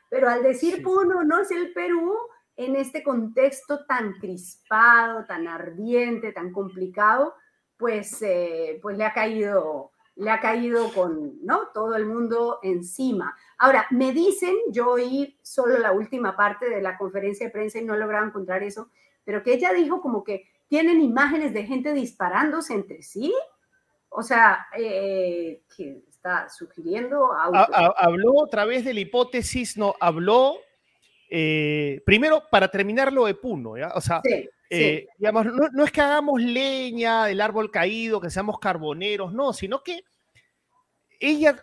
Pero al decir Puno no es el Perú en este contexto tan crispado, tan ardiente, tan complicado, pues, eh, pues le ha caído le ha caído con ¿no? todo el mundo encima. Ahora, me dicen, yo oí solo la última parte de la conferencia de prensa y no lograba encontrar eso, pero que ella dijo como que tienen imágenes de gente disparándose entre sí. O sea, eh, que está sugiriendo... Habló a través de la hipótesis, no, habló, eh, primero para terminar lo de Puno, ¿ya? O sea, eh, digamos, no, no, es que hagamos leña del árbol caído, que seamos carboneros, no, sino que ella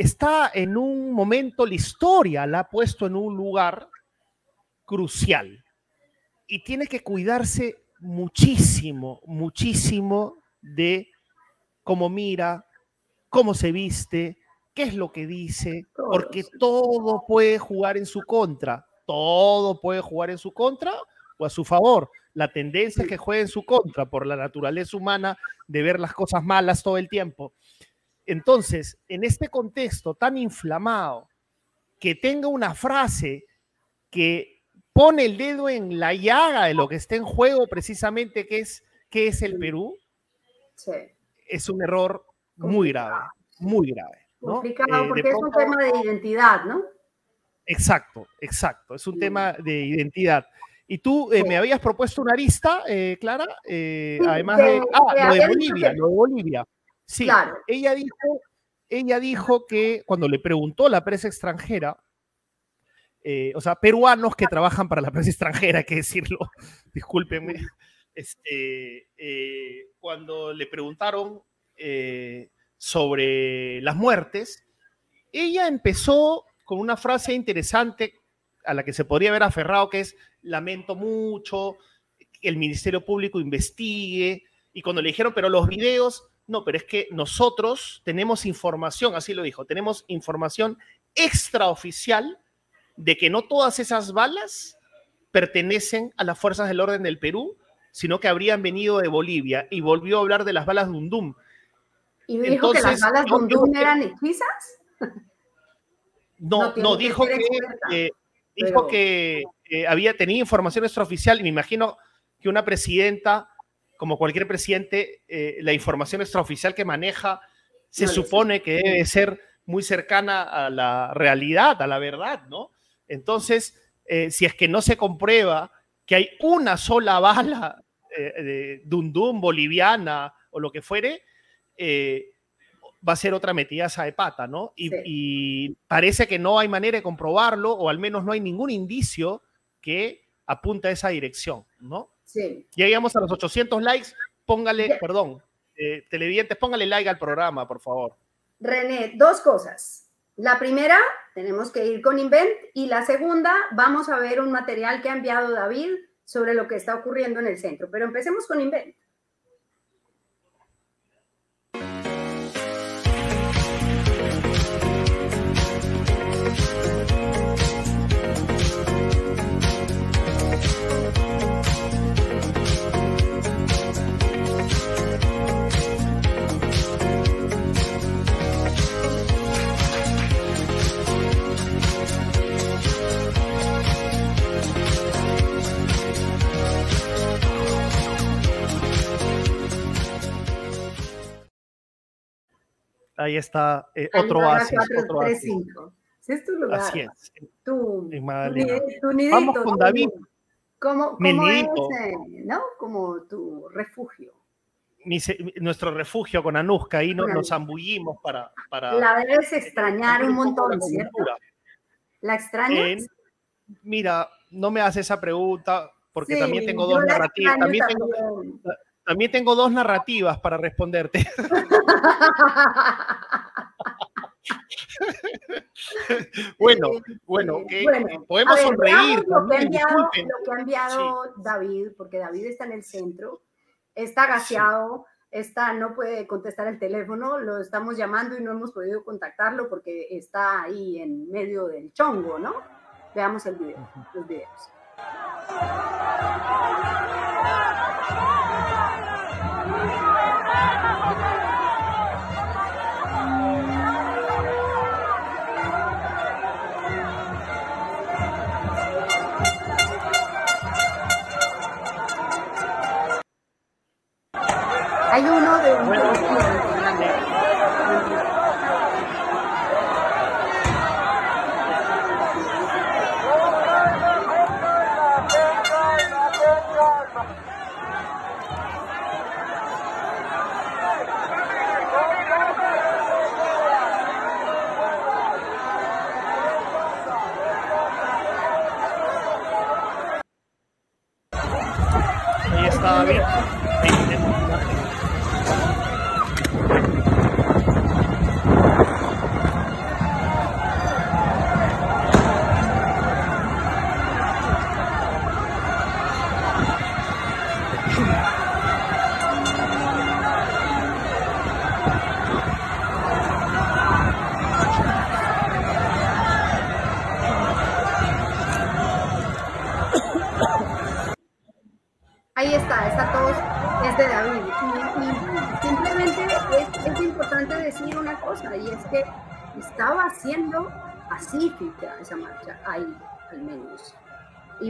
está en un momento, la historia la ha puesto en un lugar crucial y tiene que cuidarse muchísimo, muchísimo de cómo mira, cómo se viste, qué es lo que dice, porque todo puede jugar en su contra, todo puede jugar en su contra o a su favor. La tendencia es que juegue en su contra por la naturaleza humana de ver las cosas malas todo el tiempo. Entonces, en este contexto tan inflamado, que tenga una frase que pone el dedo en la llaga de lo que está en juego precisamente, que es, que es el Perú, es un error muy grave, muy grave. Complicado, eh, porque es un tema de identidad, ¿no? Exacto, exacto, es un tema de identidad. Y tú eh, me habías propuesto una lista, eh, Clara, además de... Ah, lo de Bolivia, lo de Bolivia. Sí, claro. ella, dijo, ella dijo que cuando le preguntó la prensa extranjera, o sea, peruanos que trabajan para la prensa extranjera, hay que decirlo, discúlpenme, este, cuando le preguntaron sobre las muertes, ella empezó con una frase interesante a la que se podría haber aferrado, que es lamento mucho, el Ministerio Público investigue, y cuando le dijeron, pero los videos, no, pero es que nosotros tenemos información, así lo dijo, tenemos información extraoficial de que no todas esas balas pertenecen a las fuerzas del orden del Perú, sino que habrían venido de Bolivia, y volvió a hablar de las balas de Undum. ¿Y dijo que las balas de Undum eran hechizas? No, no, dijo que, dijo que había tenido información extraoficial y me imagino que una presidenta, como cualquier presidente, eh, la información extraoficial que maneja se supone que debe ser muy cercana a la realidad, a la verdad, ¿no? Entonces, eh, si es que no se comprueba que hay una sola bala eh, de Dundum boliviana o lo que fuere, va a ser otra metidaza de pata, ¿no? Y, parece que no hay manera de comprobarlo, o al menos no hay ningún indicio que apunta a esa dirección, ¿no? Sí. Llegamos a los 800 likes, póngale, perdón, eh, televidentes, póngale like al programa, por favor. René, dos cosas. La primera, tenemos que ir con Invent y la segunda, vamos a ver un material que ha enviado David sobre lo que está ocurriendo en el centro. Pero empecemos con Invent. Ahí está eh, otro oasis. Otro es tu lugar. Así es. Tu, tu, nidito, Vamos con David. Como, como ese, ¿no? Como tu refugio. nuestro refugio con Anuska, ahí nos, nos zambullimos para, para... La debes extrañar un montón, ¿cierto? ¿La extrañas? mira, no me haces esa pregunta porque también tengo dos narrativas. También tengo, también tengo dos narrativas para responderte. bueno, bueno, podemos sonreír. Lo que ha enviado, enviado David, porque David está en el centro, está gaseado, está, no puede contestar el teléfono, lo estamos llamando y no hemos podido contactarlo porque está ahí en medio del chongo, ¿no? Veamos el video, los videos.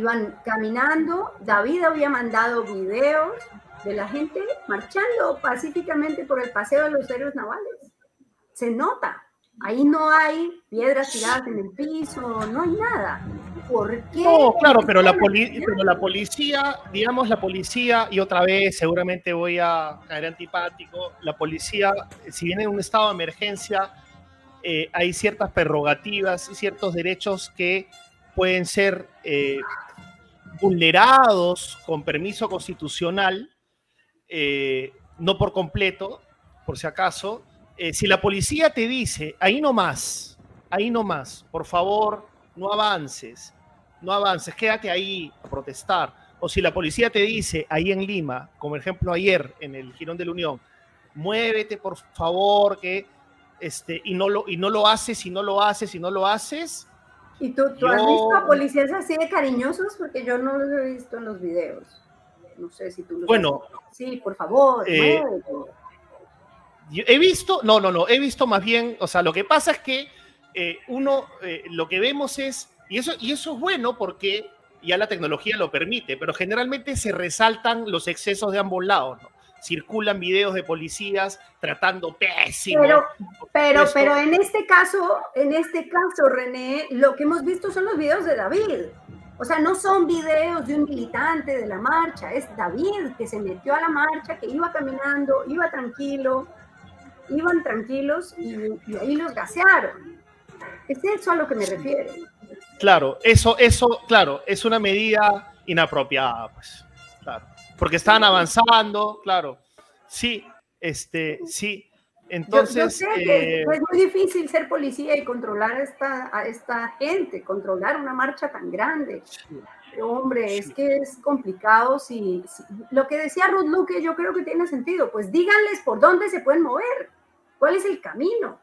Iban caminando, David había mandado videos de la gente marchando pacíficamente por el paseo de los héroes navales. Se nota, ahí no hay piedras tiradas en el piso, no hay nada. ¿Por qué? No, claro, pero la, pero la policía, digamos la policía, y otra vez seguramente voy a caer antipático, la policía, si viene en un estado de emergencia, eh, hay ciertas prerrogativas y ciertos derechos que pueden ser eh, vulnerados con permiso constitucional, eh, no por completo, por si acaso. Eh, si la policía te dice, ahí no más, ahí no más, por favor, no avances, no avances, quédate ahí a protestar. O si la policía te dice, ahí en Lima, como ejemplo ayer en el Girón de la Unión, muévete por favor, que este, y no lo, y no lo haces, y no lo haces, y no lo haces. ¿Y tú, tú has visto a policías así de cariñosos? Porque yo no los he visto en los videos. No sé si tú los Bueno. Sí, por favor, eh, He visto, no, no, no, he visto más bien, o sea, lo que pasa es que eh, uno, eh, lo que vemos es, y eso, y eso es bueno porque ya la tecnología lo permite, pero generalmente se resaltan los excesos de ambos lados, ¿no? Circulan videos de policías tratando pésimo. Pero, pero, pero en este caso, en este caso, René, lo que hemos visto son los videos de David. O sea, no son videos de un militante de la marcha, es David que se metió a la marcha, que iba caminando, iba tranquilo, iban tranquilos y, y ahí los gasearon. Es eso a lo que me refiero. Claro, eso, eso, claro, es una medida inapropiada, pues, claro porque estaban avanzando, claro. Sí, Este, sí. Entonces. Eh, es muy difícil ser policía y controlar a esta, a esta gente, controlar una marcha tan grande. Hombre, es que es complicado. Si, lo que decía Ruth Luque, yo creo que tiene sentido. Pues díganles por dónde se pueden mover, cuál es el camino.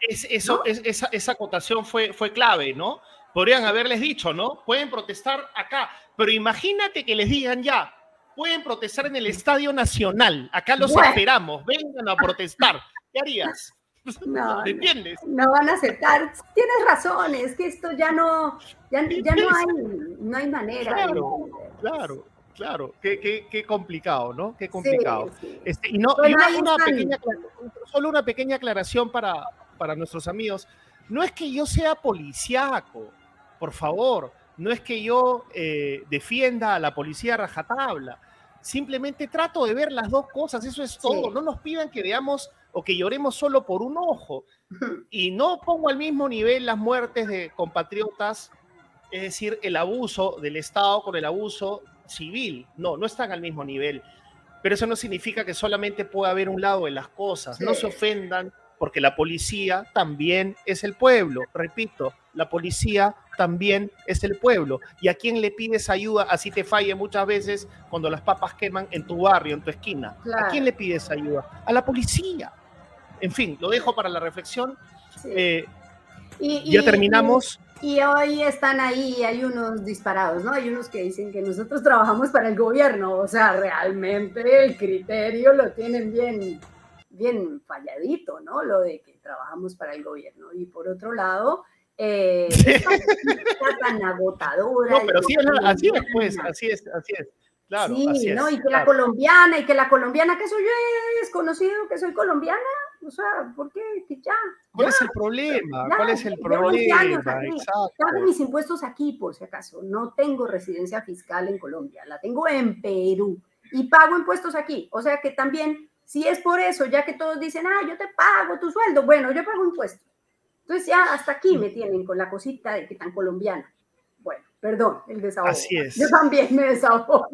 Es, eso, es, esa, esa acotación fue, fue clave, ¿no? Podrían haberles dicho, ¿no? Pueden protestar acá, pero imagínate que les digan ya, pueden protestar en el Estadio Nacional, acá los esperamos, vengan a protestar. ¿Qué harías? No, entiendes? No, van a aceptar. Tienes razón, es que esto ya no, ya, ya no, hay, no hay manera. Claro, claro, claro. Qué, qué, qué, complicado, ¿no? Qué complicado. Este, y no, y una, pequeña, solo una pequeña aclaración para, para nuestros amigos. No es que yo sea policíaco, por favor. No es que yo eh, defienda a la policía rajatabla. Simplemente trato de ver las dos cosas, eso es todo. No nos pidan que veamos o que lloremos solo por un ojo. Y no pongo al mismo nivel las muertes de compatriotas, es decir, el abuso del Estado con el abuso civil. No, no están al mismo nivel. Pero eso no significa que solamente pueda haber un lado de las cosas. No se ofendan porque la policía también es el pueblo. Repito, la policía también es el pueblo. ¿Y a quién le pides ayuda así te falle muchas veces cuando las papas queman en tu barrio, en tu esquina? ¿A quién le pides ayuda? A la policía. En fin, lo dejo para la reflexión. Eh, y, ya terminamos. Y, hoy están ahí, hay unos disparados, ¿no? Hay unos que dicen que nosotros trabajamos para el gobierno, o sea, realmente el criterio lo tienen bien bien falladito, ¿no? Lo de que trabajamos para el gobierno. Y por otro lado, eh, está tan agotadora. No, pero sí, así es, pues, así es, así es. Claro, sí, ¿no? y que la colombiana, y que la colombiana, que soy yo es conocido que soy colombiana, o sea, ¿por qué? Que ya. ¿Cuál es el problema? ¿Cuál es el problema? Exacto. Pago mis impuestos aquí, por si acaso. No tengo residencia fiscal en Colombia, la tengo en Perú y pago impuestos aquí. O sea que también si es por eso, ya que todos dicen, ah, yo te pago tu sueldo, bueno, yo pago impuestos. Entonces ya hasta aquí me tienen con la cosita de que tan colombiana. Bueno, perdón, el desahogo. Así es. Yo también me desahogo.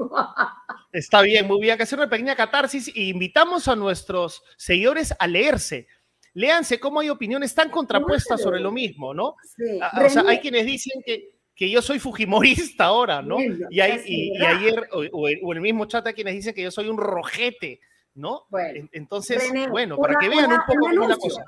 Está bien, muy bien. Que hacer una pequeña catarsis e invitamos a nuestros seguidores a leerse. Léanse cómo hay opiniones tan contrapuestas sobre lo mismo, ¿no? Sí. O sea, hay quienes dicen que, que yo soy fujimorista ahora, ¿no? y, hay, y, ayer, o, o, el mismo chat hay quienes dicen que yo soy un rojete. ¿no? Bueno, Entonces, bueno, para que vean un poco un la cosa.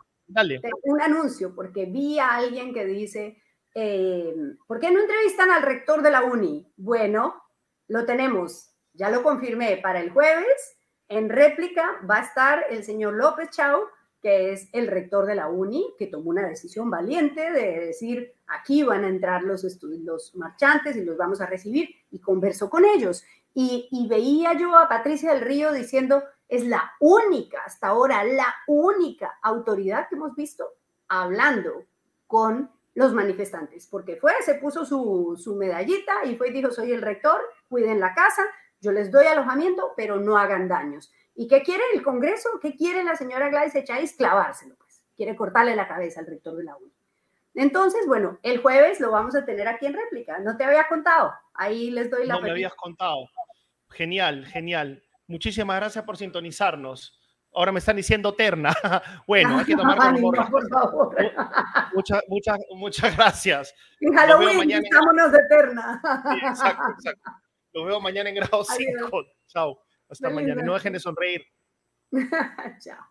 Un anuncio, porque vi a alguien que dice, eh, ¿por qué no entrevistan al rector de la uni? Bueno, lo tenemos, ya lo confirmé para el jueves. En réplica va a estar el señor López Chao, que es el rector de la uni, que tomó una decisión valiente de decir, aquí van a entrar los, los marchantes y los vamos a recibir, y conversó con ellos. Y, y veía yo a Patricia del Río diciendo, es la única, hasta ahora, la única autoridad que hemos visto hablando con los manifestantes, porque fue, se puso su, medallita y fue y dijo, soy el rector, cuiden la casa, yo les doy alojamiento, pero no hagan daños. ¿Y qué quiere el Congreso? ¿Qué quiere la señora Gladys Echáis? Clavárselo, pues. Quiere cortarle la cabeza al rector de la UNI. Entonces, bueno, el jueves lo vamos a tener aquí en réplica. No te había contado. Ahí les doy la... No me habías contado. Genial, genial. Muchísimas gracias por sintonizarnos. Ahora me están diciendo terna. Bueno, hay que tomar por favor. Muchas, muchas, muchas gracias. En Halloween, vámonos de terna. exacto, exacto. Los veo mañana en grado 5. Chao. Hasta mañana. No dejen de sonreír. Chao.